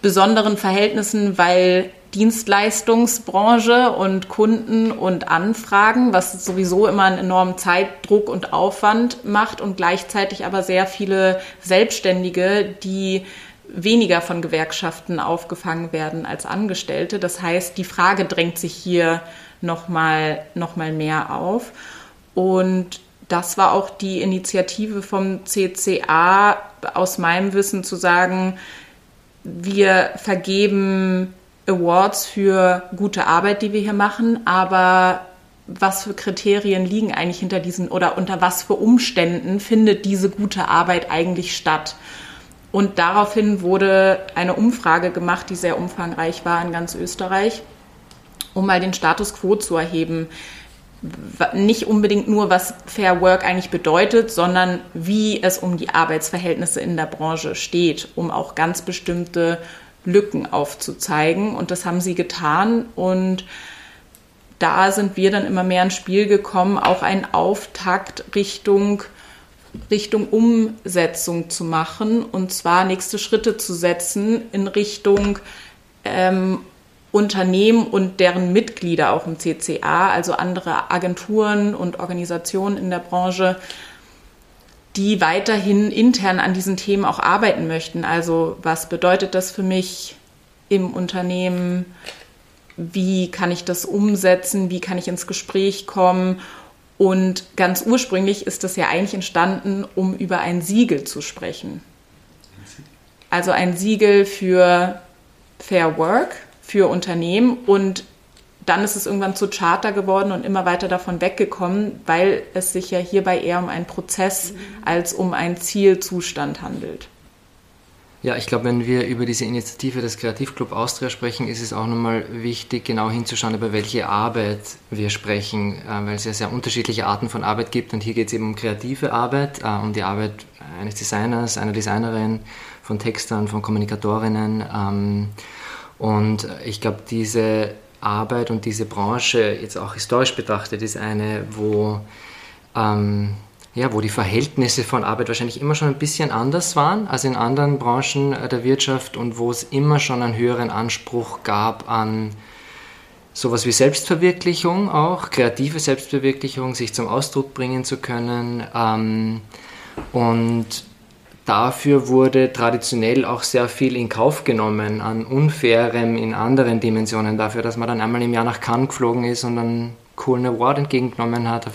besonderen Verhältnissen, weil Dienstleistungsbranche und Kunden und Anfragen, was sowieso immer einen enormen Zeitdruck und Aufwand macht und gleichzeitig aber sehr viele Selbstständige, die weniger von Gewerkschaften aufgefangen werden als Angestellte. Das heißt, die Frage drängt sich hier nochmal noch mal mehr auf. Und das war auch die Initiative vom CCA aus meinem Wissen zu sagen, wir vergeben Awards für gute Arbeit, die wir hier machen, aber was für Kriterien liegen eigentlich hinter diesen oder unter was für Umständen findet diese gute Arbeit eigentlich statt? Und daraufhin wurde eine Umfrage gemacht, die sehr umfangreich war in ganz Österreich, um mal den Status quo zu erheben. Nicht unbedingt nur, was Fair Work eigentlich bedeutet, sondern wie es um die Arbeitsverhältnisse in der Branche steht, um auch ganz bestimmte Lücken aufzuzeigen. Und das haben sie getan. Und da sind wir dann immer mehr ins Spiel gekommen, auch einen Auftakt Richtung, Richtung Umsetzung zu machen und zwar nächste Schritte zu setzen in Richtung ähm, Unternehmen und deren Mitglieder auch im CCA, also andere Agenturen und Organisationen in der Branche, die weiterhin intern an diesen Themen auch arbeiten möchten. Also was bedeutet das für mich im Unternehmen? wie kann ich das umsetzen, wie kann ich ins Gespräch kommen. Und ganz ursprünglich ist das ja eigentlich entstanden, um über ein Siegel zu sprechen. Also ein Siegel für Fair Work, für Unternehmen und dann ist es irgendwann zu Charter geworden und immer weiter davon weggekommen, weil es sich ja hierbei eher um einen Prozess als um einen Zielzustand handelt. Ja, ich glaube, wenn wir über diese Initiative des Kreativclub Austria sprechen, ist es auch nochmal wichtig, genau hinzuschauen, über welche Arbeit wir sprechen, äh, weil es ja sehr unterschiedliche Arten von Arbeit gibt. Und hier geht es eben um kreative Arbeit, äh, um die Arbeit eines Designers, einer Designerin, von Textern, von Kommunikatorinnen. Ähm, und ich glaube, diese Arbeit und diese Branche, jetzt auch historisch betrachtet, ist eine, wo ähm, ja, wo die Verhältnisse von Arbeit wahrscheinlich immer schon ein bisschen anders waren als in anderen Branchen äh, der Wirtschaft und wo es immer schon einen höheren Anspruch gab an sowas wie Selbstverwirklichung auch, kreative Selbstverwirklichung, sich zum Ausdruck bringen zu können. Ähm, und dafür wurde traditionell auch sehr viel in Kauf genommen an Unfairem in anderen Dimensionen, dafür, dass man dann einmal im Jahr nach Cannes geflogen ist und einen coolen Award entgegengenommen hat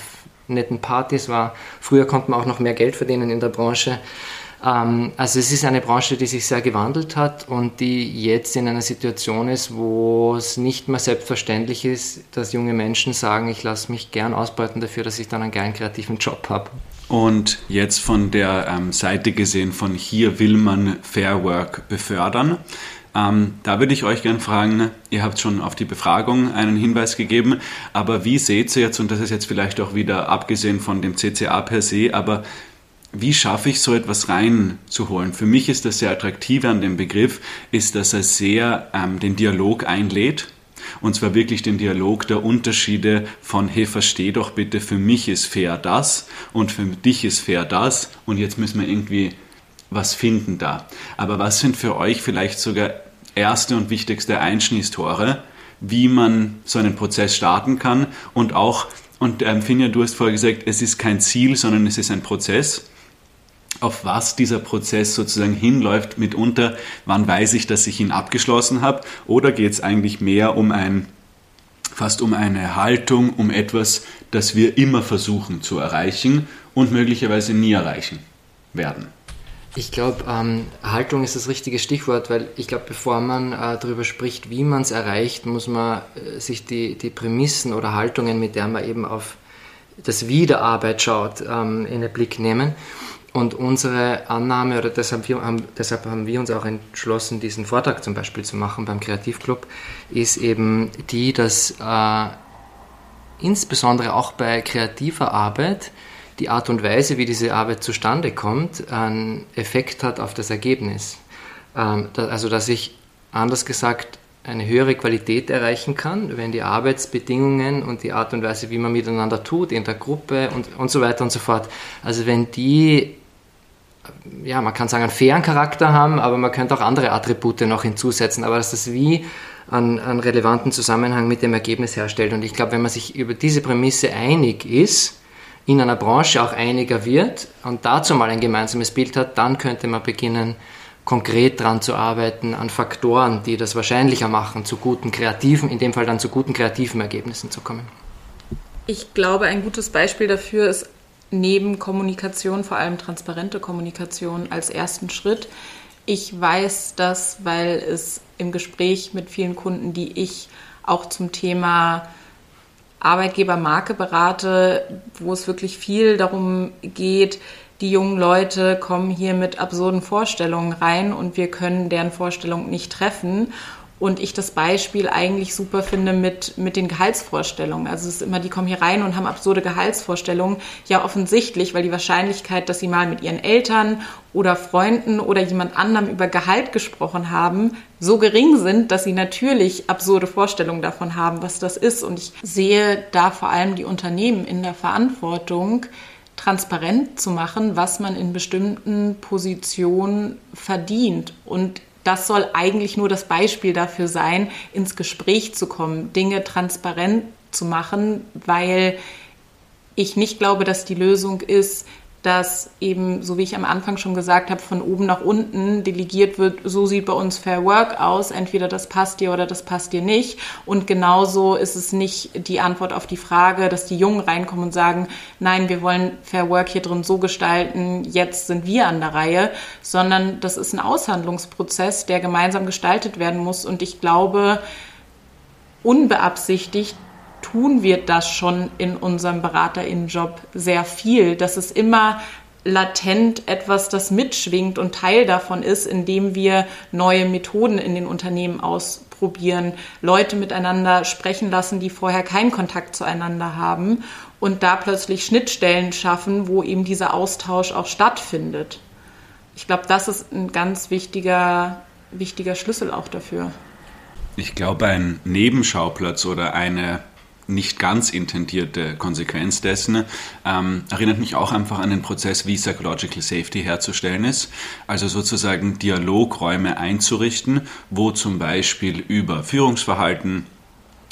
netten Partys war. Früher konnte man auch noch mehr Geld verdienen in der Branche. Ähm, also es ist eine Branche, die sich sehr gewandelt hat und die jetzt in einer Situation ist, wo es nicht mehr selbstverständlich ist, dass junge Menschen sagen, ich lasse mich gern ausbeuten dafür, dass ich dann einen geilen kreativen Job habe. Und jetzt von der ähm, Seite gesehen, von hier will man Fair Work befördern. Ähm, da würde ich euch gerne fragen, ihr habt schon auf die Befragung einen Hinweis gegeben, aber wie seht ihr jetzt, und das ist jetzt vielleicht auch wieder abgesehen von dem CCA per se, aber wie schaffe ich so etwas reinzuholen? Für mich ist das sehr attraktive an dem Begriff, ist, dass er sehr ähm, den Dialog einlädt. Und zwar wirklich den Dialog der Unterschiede von, hey, versteh doch bitte, für mich ist fair das und für dich ist fair das und jetzt müssen wir irgendwie was finden da. Aber was sind für euch vielleicht sogar erste und wichtigste Einschnießtore, wie man so einen Prozess starten kann und auch, und ähm, Finja, du hast vorher gesagt, es ist kein Ziel, sondern es ist ein Prozess auf was dieser Prozess sozusagen hinläuft, mitunter, wann weiß ich, dass ich ihn abgeschlossen habe, oder geht es eigentlich mehr um ein, fast um eine Haltung, um etwas, das wir immer versuchen zu erreichen und möglicherweise nie erreichen werden? Ich glaube, ähm, Haltung ist das richtige Stichwort, weil ich glaube, bevor man äh, darüber spricht, wie man es erreicht, muss man äh, sich die, die Prämissen oder Haltungen, mit der man eben auf das Wie der Arbeit schaut, ähm, in den Blick nehmen. Und unsere Annahme, oder deshalb, wir haben, deshalb haben wir uns auch entschlossen, diesen Vortrag zum Beispiel zu machen beim Kreativclub, ist eben die, dass äh, insbesondere auch bei kreativer Arbeit die Art und Weise, wie diese Arbeit zustande kommt, einen Effekt hat auf das Ergebnis. Ähm, also dass ich, anders gesagt, eine höhere Qualität erreichen kann, wenn die Arbeitsbedingungen und die Art und Weise, wie man miteinander tut, in der Gruppe und, und so weiter und so fort, also wenn die, ja, man kann sagen, einen fairen Charakter haben, aber man könnte auch andere Attribute noch hinzusetzen, aber dass das wie einen, einen relevanten Zusammenhang mit dem Ergebnis herstellt. Und ich glaube, wenn man sich über diese Prämisse einig ist, in einer Branche auch einiger wird und dazu mal ein gemeinsames Bild hat, dann könnte man beginnen, konkret dran zu arbeiten, an Faktoren, die das wahrscheinlicher machen, zu guten kreativen, in dem Fall dann zu guten kreativen Ergebnissen zu kommen? Ich glaube, ein gutes Beispiel dafür ist neben Kommunikation, vor allem transparente Kommunikation als ersten Schritt. Ich weiß das, weil es im Gespräch mit vielen Kunden, die ich auch zum Thema Arbeitgebermarke berate, wo es wirklich viel darum geht, die jungen Leute kommen hier mit absurden Vorstellungen rein und wir können deren Vorstellung nicht treffen. Und ich das Beispiel eigentlich super finde mit, mit den Gehaltsvorstellungen. Also es ist immer, die kommen hier rein und haben absurde Gehaltsvorstellungen. Ja, offensichtlich, weil die Wahrscheinlichkeit, dass sie mal mit ihren Eltern oder Freunden oder jemand anderem über Gehalt gesprochen haben, so gering sind, dass sie natürlich absurde Vorstellungen davon haben, was das ist. Und ich sehe da vor allem die Unternehmen in der Verantwortung, transparent zu machen, was man in bestimmten Positionen verdient. Und das soll eigentlich nur das Beispiel dafür sein, ins Gespräch zu kommen, Dinge transparent zu machen, weil ich nicht glaube, dass die Lösung ist, dass eben, so wie ich am Anfang schon gesagt habe, von oben nach unten delegiert wird, so sieht bei uns Fair Work aus, entweder das passt dir oder das passt dir nicht. Und genauso ist es nicht die Antwort auf die Frage, dass die Jungen reinkommen und sagen, nein, wir wollen Fair Work hier drin so gestalten, jetzt sind wir an der Reihe, sondern das ist ein Aushandlungsprozess, der gemeinsam gestaltet werden muss. Und ich glaube, unbeabsichtigt tun wir das schon in unserem Beraterinnenjob sehr viel. Das ist immer latent etwas, das mitschwingt und Teil davon ist, indem wir neue Methoden in den Unternehmen ausprobieren, Leute miteinander sprechen lassen, die vorher keinen Kontakt zueinander haben und da plötzlich Schnittstellen schaffen, wo eben dieser Austausch auch stattfindet. Ich glaube, das ist ein ganz wichtiger, wichtiger Schlüssel auch dafür. Ich glaube, ein Nebenschauplatz oder eine nicht ganz intendierte Konsequenz dessen, ähm, erinnert mich auch einfach an den Prozess, wie Psychological Safety herzustellen ist. Also sozusagen Dialogräume einzurichten, wo zum Beispiel über Führungsverhalten,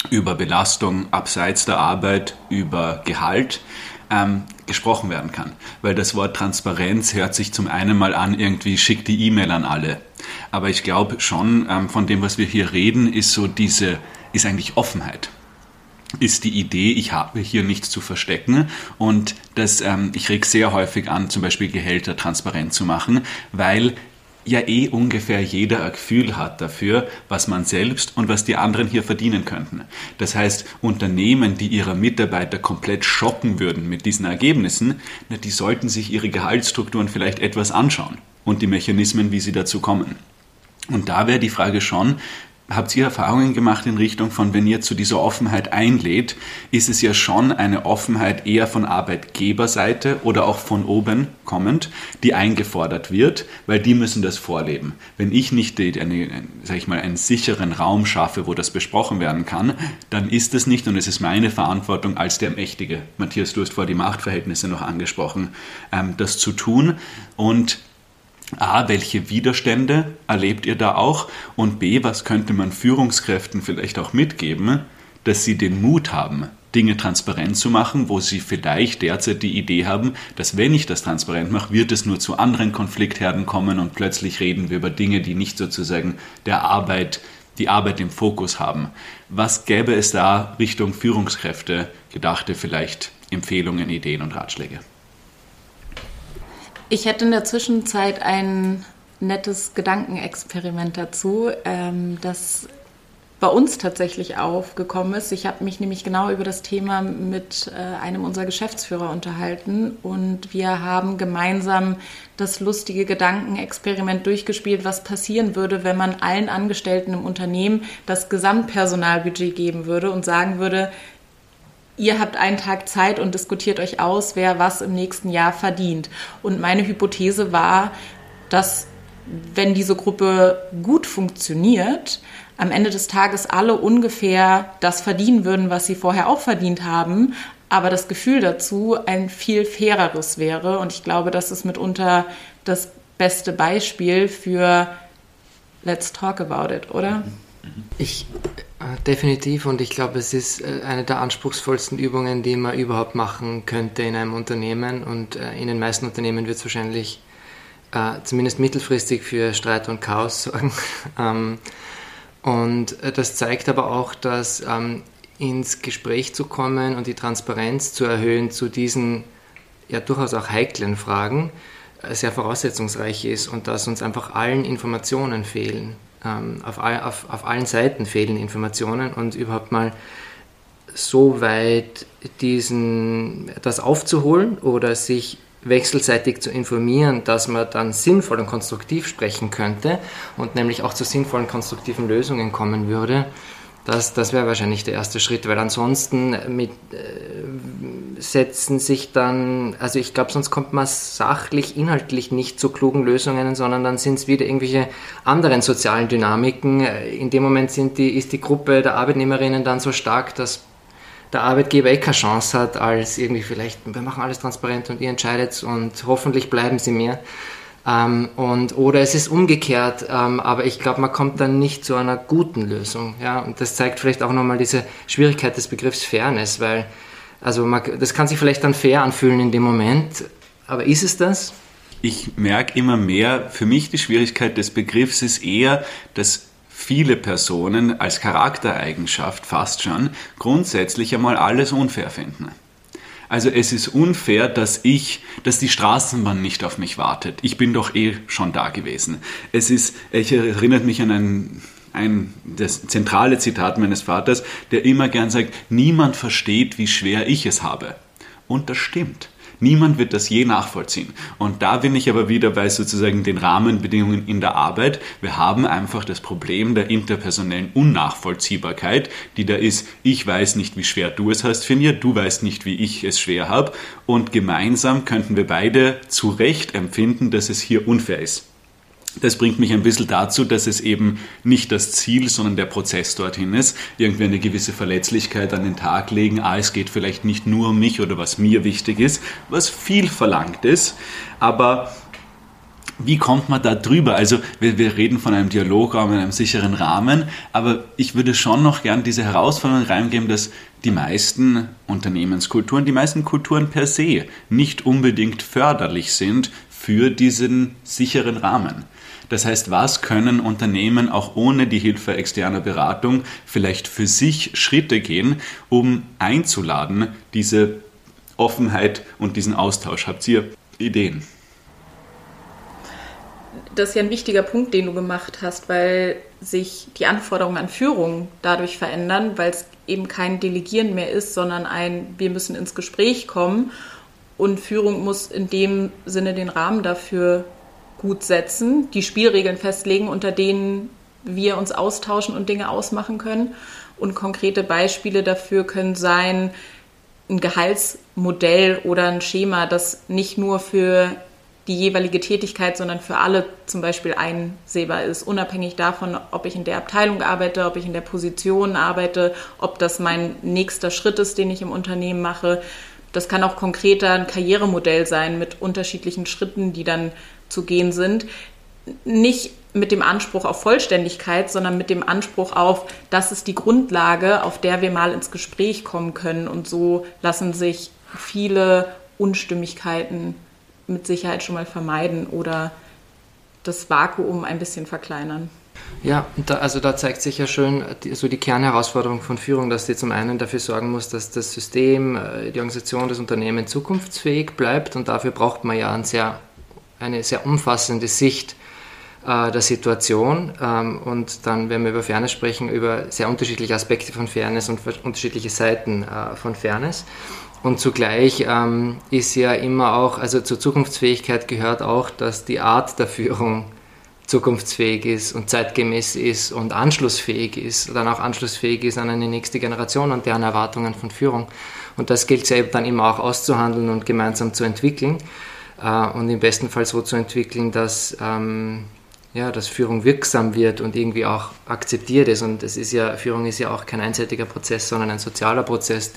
über Belastung abseits der Arbeit, über Gehalt ähm, gesprochen werden kann. Weil das Wort Transparenz hört sich zum einen mal an, irgendwie schickt die E-Mail an alle. Aber ich glaube schon, ähm, von dem, was wir hier reden, ist so diese, ist eigentlich Offenheit ist die Idee, ich habe hier nichts zu verstecken und das, ähm, ich reg sehr häufig an, zum Beispiel Gehälter transparent zu machen, weil ja eh ungefähr jeder ein Gefühl hat dafür, was man selbst und was die anderen hier verdienen könnten. Das heißt, Unternehmen, die ihre Mitarbeiter komplett schocken würden mit diesen Ergebnissen, na, die sollten sich ihre Gehaltsstrukturen vielleicht etwas anschauen und die Mechanismen, wie sie dazu kommen. Und da wäre die Frage schon, Habt ihr Erfahrungen gemacht in Richtung von, wenn ihr zu dieser Offenheit einlädt, ist es ja schon eine Offenheit eher von Arbeitgeberseite oder auch von oben kommend, die eingefordert wird, weil die müssen das vorleben. Wenn ich nicht eine, sag ich mal, einen sicheren Raum schaffe, wo das besprochen werden kann, dann ist es nicht und es ist meine Verantwortung als der Mächtige. Matthias, du hast vor die Machtverhältnisse noch angesprochen, ähm, das zu tun und A, welche Widerstände erlebt ihr da auch? Und B, was könnte man Führungskräften vielleicht auch mitgeben, dass sie den Mut haben, Dinge transparent zu machen, wo sie vielleicht derzeit die Idee haben, dass wenn ich das transparent mache, wird es nur zu anderen Konfliktherden kommen und plötzlich reden wir über Dinge, die nicht sozusagen der Arbeit, die Arbeit im Fokus haben. Was gäbe es da Richtung Führungskräfte gedachte vielleicht Empfehlungen, Ideen und Ratschläge? Ich hätte in der Zwischenzeit ein nettes Gedankenexperiment dazu, ähm, das bei uns tatsächlich aufgekommen ist. Ich habe mich nämlich genau über das Thema mit äh, einem unserer Geschäftsführer unterhalten und wir haben gemeinsam das lustige Gedankenexperiment durchgespielt, was passieren würde, wenn man allen Angestellten im Unternehmen das Gesamtpersonalbudget geben würde und sagen würde, ihr habt einen Tag Zeit und diskutiert euch aus, wer was im nächsten Jahr verdient. Und meine Hypothese war, dass wenn diese Gruppe gut funktioniert, am Ende des Tages alle ungefähr das verdienen würden, was sie vorher auch verdient haben, aber das Gefühl dazu ein viel faireres wäre. Und ich glaube, das ist mitunter das beste Beispiel für Let's Talk About It, oder? Ich äh, definitiv und ich glaube, es ist äh, eine der anspruchsvollsten Übungen, die man überhaupt machen könnte in einem Unternehmen und äh, in den meisten Unternehmen wird es wahrscheinlich äh, zumindest mittelfristig für Streit und Chaos [laughs] sorgen. ähm, und äh, das zeigt aber auch, dass ähm, ins Gespräch zu kommen und die Transparenz zu erhöhen zu diesen ja durchaus auch heiklen Fragen äh, sehr voraussetzungsreich ist und dass uns einfach allen Informationen fehlen. Ähm, auf, all, auf, auf allen Seiten fehlen Informationen und überhaupt mal so weit diesen, das aufzuholen oder sich wechselseitig zu informieren, dass man dann sinnvoll und konstruktiv sprechen könnte und nämlich auch zu sinnvollen konstruktiven Lösungen kommen würde. Das, das wäre wahrscheinlich der erste Schritt, weil ansonsten mit, äh, setzen sich dann, also ich glaube, sonst kommt man sachlich, inhaltlich nicht zu klugen Lösungen, sondern dann sind es wieder irgendwelche anderen sozialen Dynamiken. In dem Moment sind die, ist die Gruppe der Arbeitnehmerinnen dann so stark, dass der Arbeitgeber eh keine Chance hat, als irgendwie vielleicht, wir machen alles transparent und ihr entscheidet und hoffentlich bleiben sie mir. Ähm, und, oder es ist umgekehrt, ähm, aber ich glaube, man kommt dann nicht zu einer guten Lösung. Ja? Und das zeigt vielleicht auch nochmal diese Schwierigkeit des Begriffs Fairness, weil also man, das kann sich vielleicht dann fair anfühlen in dem Moment, aber ist es das? Ich merke immer mehr, für mich die Schwierigkeit des Begriffs ist eher, dass viele Personen als Charaktereigenschaft fast schon grundsätzlich einmal alles unfair finden. Also es ist unfair, dass ich, dass die Straßenbahn nicht auf mich wartet. Ich bin doch eh schon da gewesen. Es ist, ich erinnert mich an ein, ein, das zentrale Zitat meines Vaters, der immer gern sagt, niemand versteht, wie schwer ich es habe. Und das stimmt. Niemand wird das je nachvollziehen. Und da bin ich aber wieder bei sozusagen den Rahmenbedingungen in der Arbeit. Wir haben einfach das Problem der interpersonellen Unnachvollziehbarkeit, die da ist, ich weiß nicht, wie schwer du es hast, Finja, du weißt nicht, wie ich es schwer habe. Und gemeinsam könnten wir beide zu Recht empfinden, dass es hier unfair ist. Das bringt mich ein bisschen dazu, dass es eben nicht das Ziel, sondern der Prozess dorthin ist. Irgendwie eine gewisse Verletzlichkeit an den Tag legen. Ah, es geht vielleicht nicht nur um mich oder was mir wichtig ist, was viel verlangt ist. Aber wie kommt man da drüber? Also wir, wir reden von einem Dialograum in einem sicheren Rahmen, aber ich würde schon noch gern diese Herausforderung reingeben, dass die meisten Unternehmenskulturen, die meisten Kulturen per se nicht unbedingt förderlich sind für diesen sicheren Rahmen. Das heißt, was können Unternehmen auch ohne die Hilfe externer Beratung vielleicht für sich Schritte gehen, um einzuladen, diese Offenheit und diesen Austausch? Habt ihr Ideen? Das ist ja ein wichtiger Punkt, den du gemacht hast, weil sich die Anforderungen an Führung dadurch verändern, weil es eben kein Delegieren mehr ist, sondern ein, wir müssen ins Gespräch kommen und Führung muss in dem Sinne den Rahmen dafür gut setzen, die Spielregeln festlegen, unter denen wir uns austauschen und Dinge ausmachen können. Und konkrete Beispiele dafür können sein, ein Gehaltsmodell oder ein Schema, das nicht nur für die jeweilige Tätigkeit, sondern für alle zum Beispiel einsehbar ist, unabhängig davon, ob ich in der Abteilung arbeite, ob ich in der Position arbeite, ob das mein nächster Schritt ist, den ich im Unternehmen mache. Das kann auch konkreter ein Karrieremodell sein mit unterschiedlichen Schritten, die dann zu gehen sind. Nicht mit dem Anspruch auf Vollständigkeit, sondern mit dem Anspruch auf, das ist die Grundlage, auf der wir mal ins Gespräch kommen können. Und so lassen sich viele Unstimmigkeiten mit Sicherheit schon mal vermeiden oder das Vakuum ein bisschen verkleinern. Ja, da, also da zeigt sich ja schön die, so die Kernherausforderung von Führung, dass sie zum einen dafür sorgen muss, dass das System, äh, die Organisation, das Unternehmen zukunftsfähig bleibt und dafür braucht man ja ein sehr eine sehr umfassende Sicht äh, der Situation. Ähm, und dann, wenn wir über Fairness sprechen, über sehr unterschiedliche Aspekte von Fairness und unterschiedliche Seiten äh, von Fairness. Und zugleich ähm, ist ja immer auch, also zur Zukunftsfähigkeit gehört auch, dass die Art der Führung zukunftsfähig ist und zeitgemäß ist und anschlussfähig ist, dann auch anschlussfähig ist an eine nächste Generation und deren Erwartungen von Führung. Und das gilt es ja dann immer auch auszuhandeln und gemeinsam zu entwickeln äh, und im besten Fall so zu entwickeln, dass, ähm, ja, dass Führung wirksam wird und irgendwie auch akzeptiert ist. Und es ist ja, Führung ist ja auch kein einseitiger Prozess, sondern ein sozialer Prozess.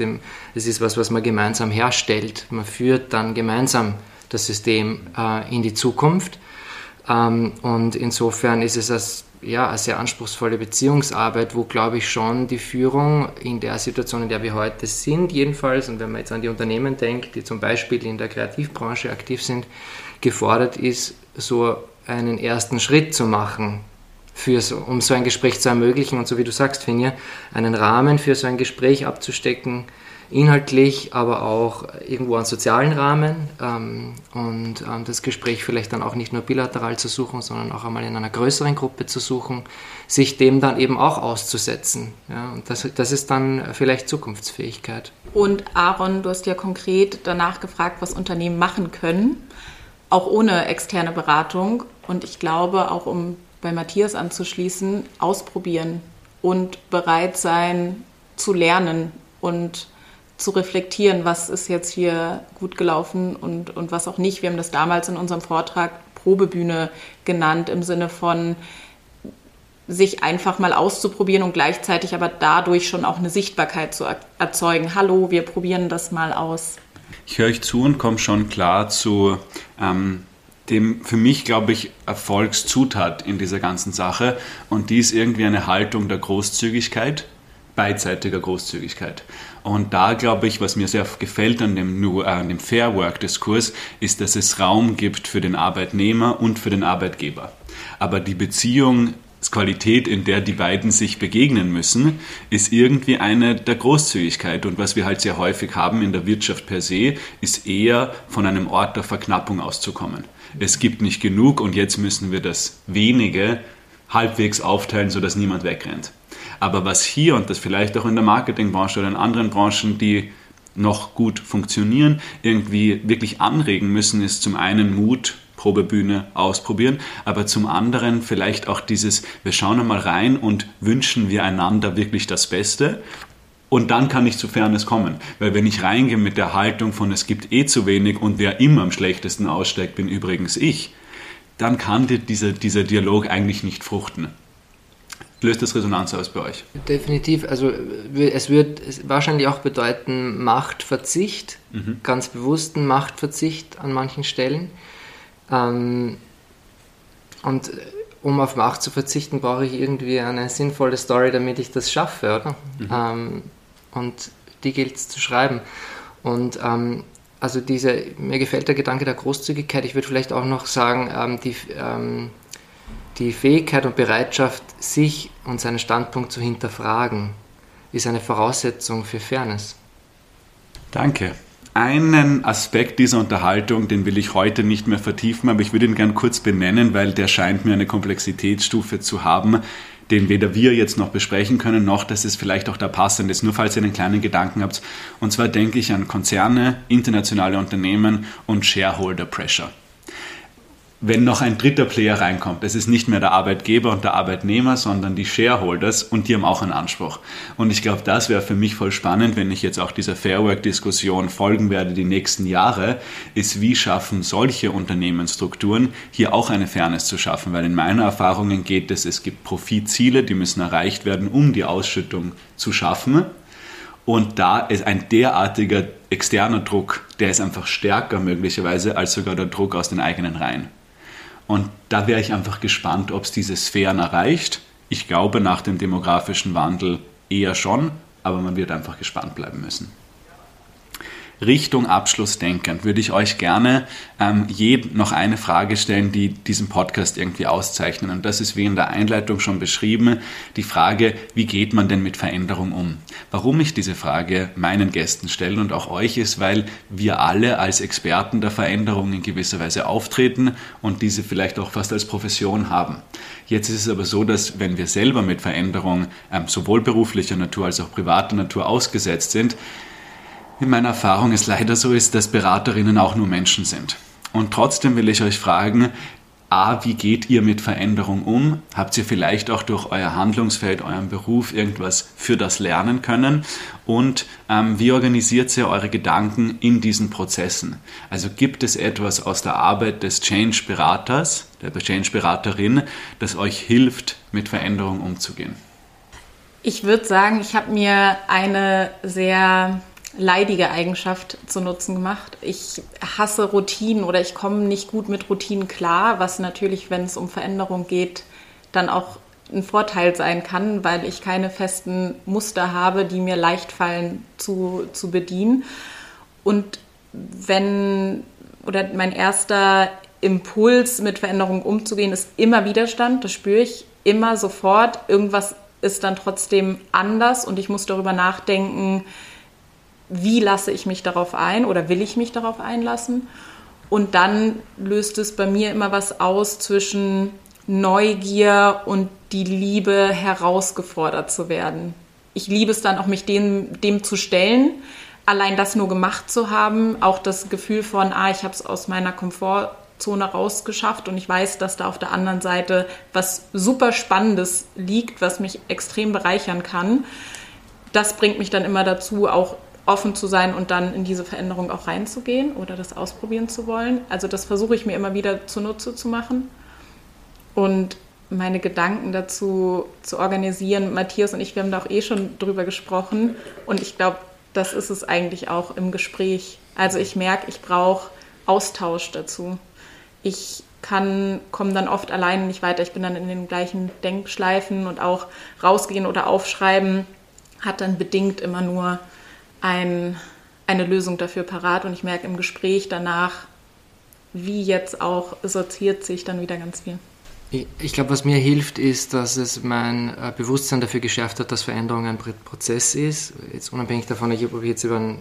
Es ist was, was man gemeinsam herstellt. Man führt dann gemeinsam das System äh, in die Zukunft. Ähm, und insofern ist es als ja, eine sehr anspruchsvolle Beziehungsarbeit, wo, glaube ich, schon die Führung in der Situation, in der wir heute sind, jedenfalls, und wenn man jetzt an die Unternehmen denkt, die zum Beispiel in der Kreativbranche aktiv sind, gefordert ist, so einen ersten Schritt zu machen, für so, um so ein Gespräch zu ermöglichen und so wie du sagst, Finja, einen Rahmen für so ein Gespräch abzustecken, inhaltlich, aber auch irgendwo einen sozialen Rahmen ähm, und ähm, das Gespräch vielleicht dann auch nicht nur bilateral zu suchen, sondern auch einmal in einer größeren Gruppe zu suchen, sich dem dann eben auch auszusetzen. Ja, und das, das ist dann vielleicht Zukunftsfähigkeit. Und Aaron, du hast ja konkret danach gefragt, was Unternehmen machen können, auch ohne externe Beratung. Und ich glaube, auch um bei Matthias anzuschließen, ausprobieren und bereit sein zu lernen und zu reflektieren, was ist jetzt hier gut gelaufen und, und was auch nicht. Wir haben das damals in unserem Vortrag Probebühne genannt, im Sinne von sich einfach mal auszuprobieren und gleichzeitig aber dadurch schon auch eine Sichtbarkeit zu erzeugen. Hallo, wir probieren das mal aus. Ich höre euch zu und komme schon klar zu ähm, dem für mich, glaube ich, Erfolgszutat in dieser ganzen Sache. Und die ist irgendwie eine Haltung der Großzügigkeit, beidseitiger Großzügigkeit. Und da glaube ich, was mir sehr gefällt an dem, äh, dem Fair Work-Diskurs, ist, dass es Raum gibt für den Arbeitnehmer und für den Arbeitgeber. Aber die Beziehung Qualität, in der die beiden sich begegnen müssen, ist irgendwie eine der Großzügigkeit. Und was wir halt sehr häufig haben in der Wirtschaft per se, ist eher von einem Ort der Verknappung auszukommen. Es gibt nicht genug und jetzt müssen wir das wenige halbwegs aufteilen, sodass niemand wegrennt. Aber was hier und das vielleicht auch in der Marketingbranche oder in anderen Branchen, die noch gut funktionieren, irgendwie wirklich anregen müssen, ist zum einen Mut, Probebühne ausprobieren, aber zum anderen vielleicht auch dieses, wir schauen einmal rein und wünschen wir einander wirklich das Beste und dann kann ich zu Fairness kommen. Weil wenn ich reingehe mit der Haltung von es gibt eh zu wenig und wer immer am schlechtesten aussteigt, bin übrigens ich, dann kann dieser, dieser Dialog eigentlich nicht fruchten löst das Resonanz aus bei euch? Definitiv. Also es wird wahrscheinlich auch bedeuten Machtverzicht, mhm. ganz bewussten Machtverzicht an manchen Stellen. Ähm, und um auf Macht zu verzichten, brauche ich irgendwie eine sinnvolle Story, damit ich das schaffe, oder? Mhm. Ähm, und die gilt es zu schreiben. Und ähm, also diese, mir gefällt der Gedanke der Großzügigkeit. Ich würde vielleicht auch noch sagen, ähm, die, ähm, die Fähigkeit und Bereitschaft, sich und seinen Standpunkt zu hinterfragen, ist eine Voraussetzung für Fairness. Danke. Einen Aspekt dieser Unterhaltung, den will ich heute nicht mehr vertiefen, aber ich würde ihn gern kurz benennen, weil der scheint mir eine Komplexitätsstufe zu haben, den weder wir jetzt noch besprechen können, noch dass es vielleicht auch da passend ist, nur falls ihr einen kleinen Gedanken habt. Und zwar denke ich an Konzerne, internationale Unternehmen und Shareholder Pressure wenn noch ein dritter Player reinkommt. Es ist nicht mehr der Arbeitgeber und der Arbeitnehmer, sondern die Shareholders und die haben auch einen Anspruch. Und ich glaube, das wäre für mich voll spannend, wenn ich jetzt auch dieser Fairwork-Diskussion folgen werde die nächsten Jahre, ist, wie schaffen solche Unternehmensstrukturen hier auch eine Fairness zu schaffen, weil in meinen Erfahrungen geht es, es gibt Profitziele, die müssen erreicht werden, um die Ausschüttung zu schaffen. Und da ist ein derartiger externer Druck, der ist einfach stärker möglicherweise als sogar der Druck aus den eigenen Reihen. Und da wäre ich einfach gespannt, ob es diese Sphären erreicht. Ich glaube nach dem demografischen Wandel eher schon, aber man wird einfach gespannt bleiben müssen. Richtung Abschluss denkend würde ich euch gerne ähm, je noch eine Frage stellen, die diesen Podcast irgendwie auszeichnen. Und das ist wie in der Einleitung schon beschrieben, die Frage, wie geht man denn mit Veränderung um? Warum ich diese Frage meinen Gästen stelle und auch euch ist, weil wir alle als Experten der Veränderung in gewisser Weise auftreten und diese vielleicht auch fast als Profession haben. Jetzt ist es aber so, dass wenn wir selber mit Veränderung ähm, sowohl beruflicher Natur als auch privater Natur ausgesetzt sind, in meiner Erfahrung es leider so ist, dass Beraterinnen auch nur Menschen sind. Und trotzdem will ich euch fragen, A, wie geht ihr mit Veränderung um? Habt ihr vielleicht auch durch euer Handlungsfeld, euren Beruf irgendwas für das lernen können? Und ähm, wie organisiert ihr eure Gedanken in diesen Prozessen? Also gibt es etwas aus der Arbeit des Change-Beraters, der Change-Beraterin, das euch hilft, mit Veränderung umzugehen? Ich würde sagen, ich habe mir eine sehr leidige Eigenschaft zu Nutzen gemacht. Ich hasse Routinen oder ich komme nicht gut mit Routinen klar, was natürlich, wenn es um Veränderung geht, dann auch ein Vorteil sein kann, weil ich keine festen Muster habe, die mir leicht fallen zu, zu bedienen. Und wenn, oder mein erster Impuls, mit Veränderungen umzugehen, ist immer Widerstand. Das spüre ich immer sofort. Irgendwas ist dann trotzdem anders und ich muss darüber nachdenken, wie lasse ich mich darauf ein oder will ich mich darauf einlassen. Und dann löst es bei mir immer was aus zwischen Neugier und die Liebe, herausgefordert zu werden. Ich liebe es dann auch, mich dem, dem zu stellen. Allein das nur gemacht zu haben, auch das Gefühl von, ah, ich habe es aus meiner Komfortzone rausgeschafft und ich weiß, dass da auf der anderen Seite was super Spannendes liegt, was mich extrem bereichern kann. Das bringt mich dann immer dazu, auch offen zu sein und dann in diese Veränderung auch reinzugehen oder das ausprobieren zu wollen. Also das versuche ich mir immer wieder zunutze zu machen und meine Gedanken dazu zu organisieren. Matthias und ich, wir haben da auch eh schon drüber gesprochen und ich glaube, das ist es eigentlich auch im Gespräch. Also ich merke, ich brauche Austausch dazu. Ich kann, komme dann oft alleine nicht weiter. Ich bin dann in den gleichen Denkschleifen und auch rausgehen oder aufschreiben hat dann bedingt immer nur ein, eine Lösung dafür parat und ich merke im Gespräch danach, wie jetzt auch sortiert sich dann wieder ganz viel. Ich glaube, was mir hilft, ist, dass es mein äh, Bewusstsein dafür geschärft hat, dass Veränderung ein Prozess ist. Jetzt unabhängig davon, ob ich jetzt über eine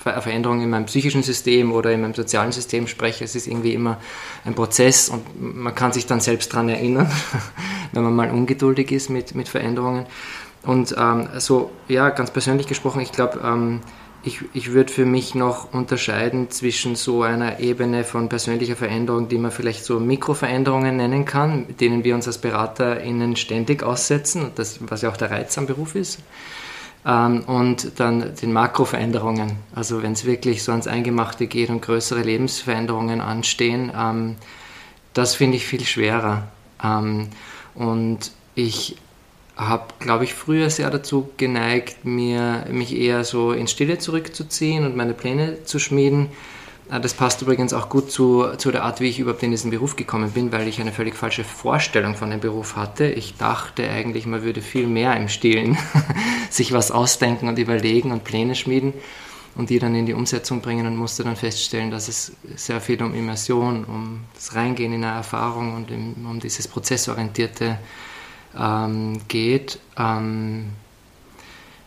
Veränderung in meinem psychischen System oder in meinem sozialen System spreche, es ist irgendwie immer ein Prozess und man kann sich dann selbst daran erinnern, [laughs] wenn man mal ungeduldig ist mit, mit Veränderungen. Und ähm, so, ja, ganz persönlich gesprochen, ich glaube, ähm, ich, ich würde für mich noch unterscheiden zwischen so einer Ebene von persönlicher Veränderung, die man vielleicht so Mikroveränderungen nennen kann, denen wir uns als BeraterInnen ständig aussetzen, das, was ja auch der Reiz am Beruf ist, ähm, und dann den Makroveränderungen. Also wenn es wirklich so ans Eingemachte geht und größere Lebensveränderungen anstehen, ähm, das finde ich viel schwerer. Ähm, und ich habe, glaube ich, früher sehr dazu geneigt, mir, mich eher so in Stille zurückzuziehen und meine Pläne zu schmieden. Äh, das passt übrigens auch gut zu, zu der Art, wie ich überhaupt in diesen Beruf gekommen bin, weil ich eine völlig falsche Vorstellung von dem Beruf hatte. Ich dachte eigentlich, man würde viel mehr im Stillen [laughs] sich was ausdenken und überlegen und Pläne schmieden und die dann in die Umsetzung bringen und musste dann feststellen, dass es sehr viel um Immersion, um das Reingehen in eine Erfahrung und um dieses prozessorientierte ähm, geht. Ähm,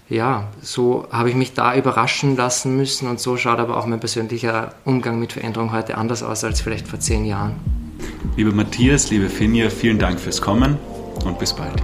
ja, so habe ich mich da überraschen lassen müssen und so schaut aber auch mein persönlicher Umgang mit Veränderung heute anders aus als vielleicht vor zehn Jahren. Liebe Matthias, liebe Finja, vielen Dank fürs Kommen und bis bald.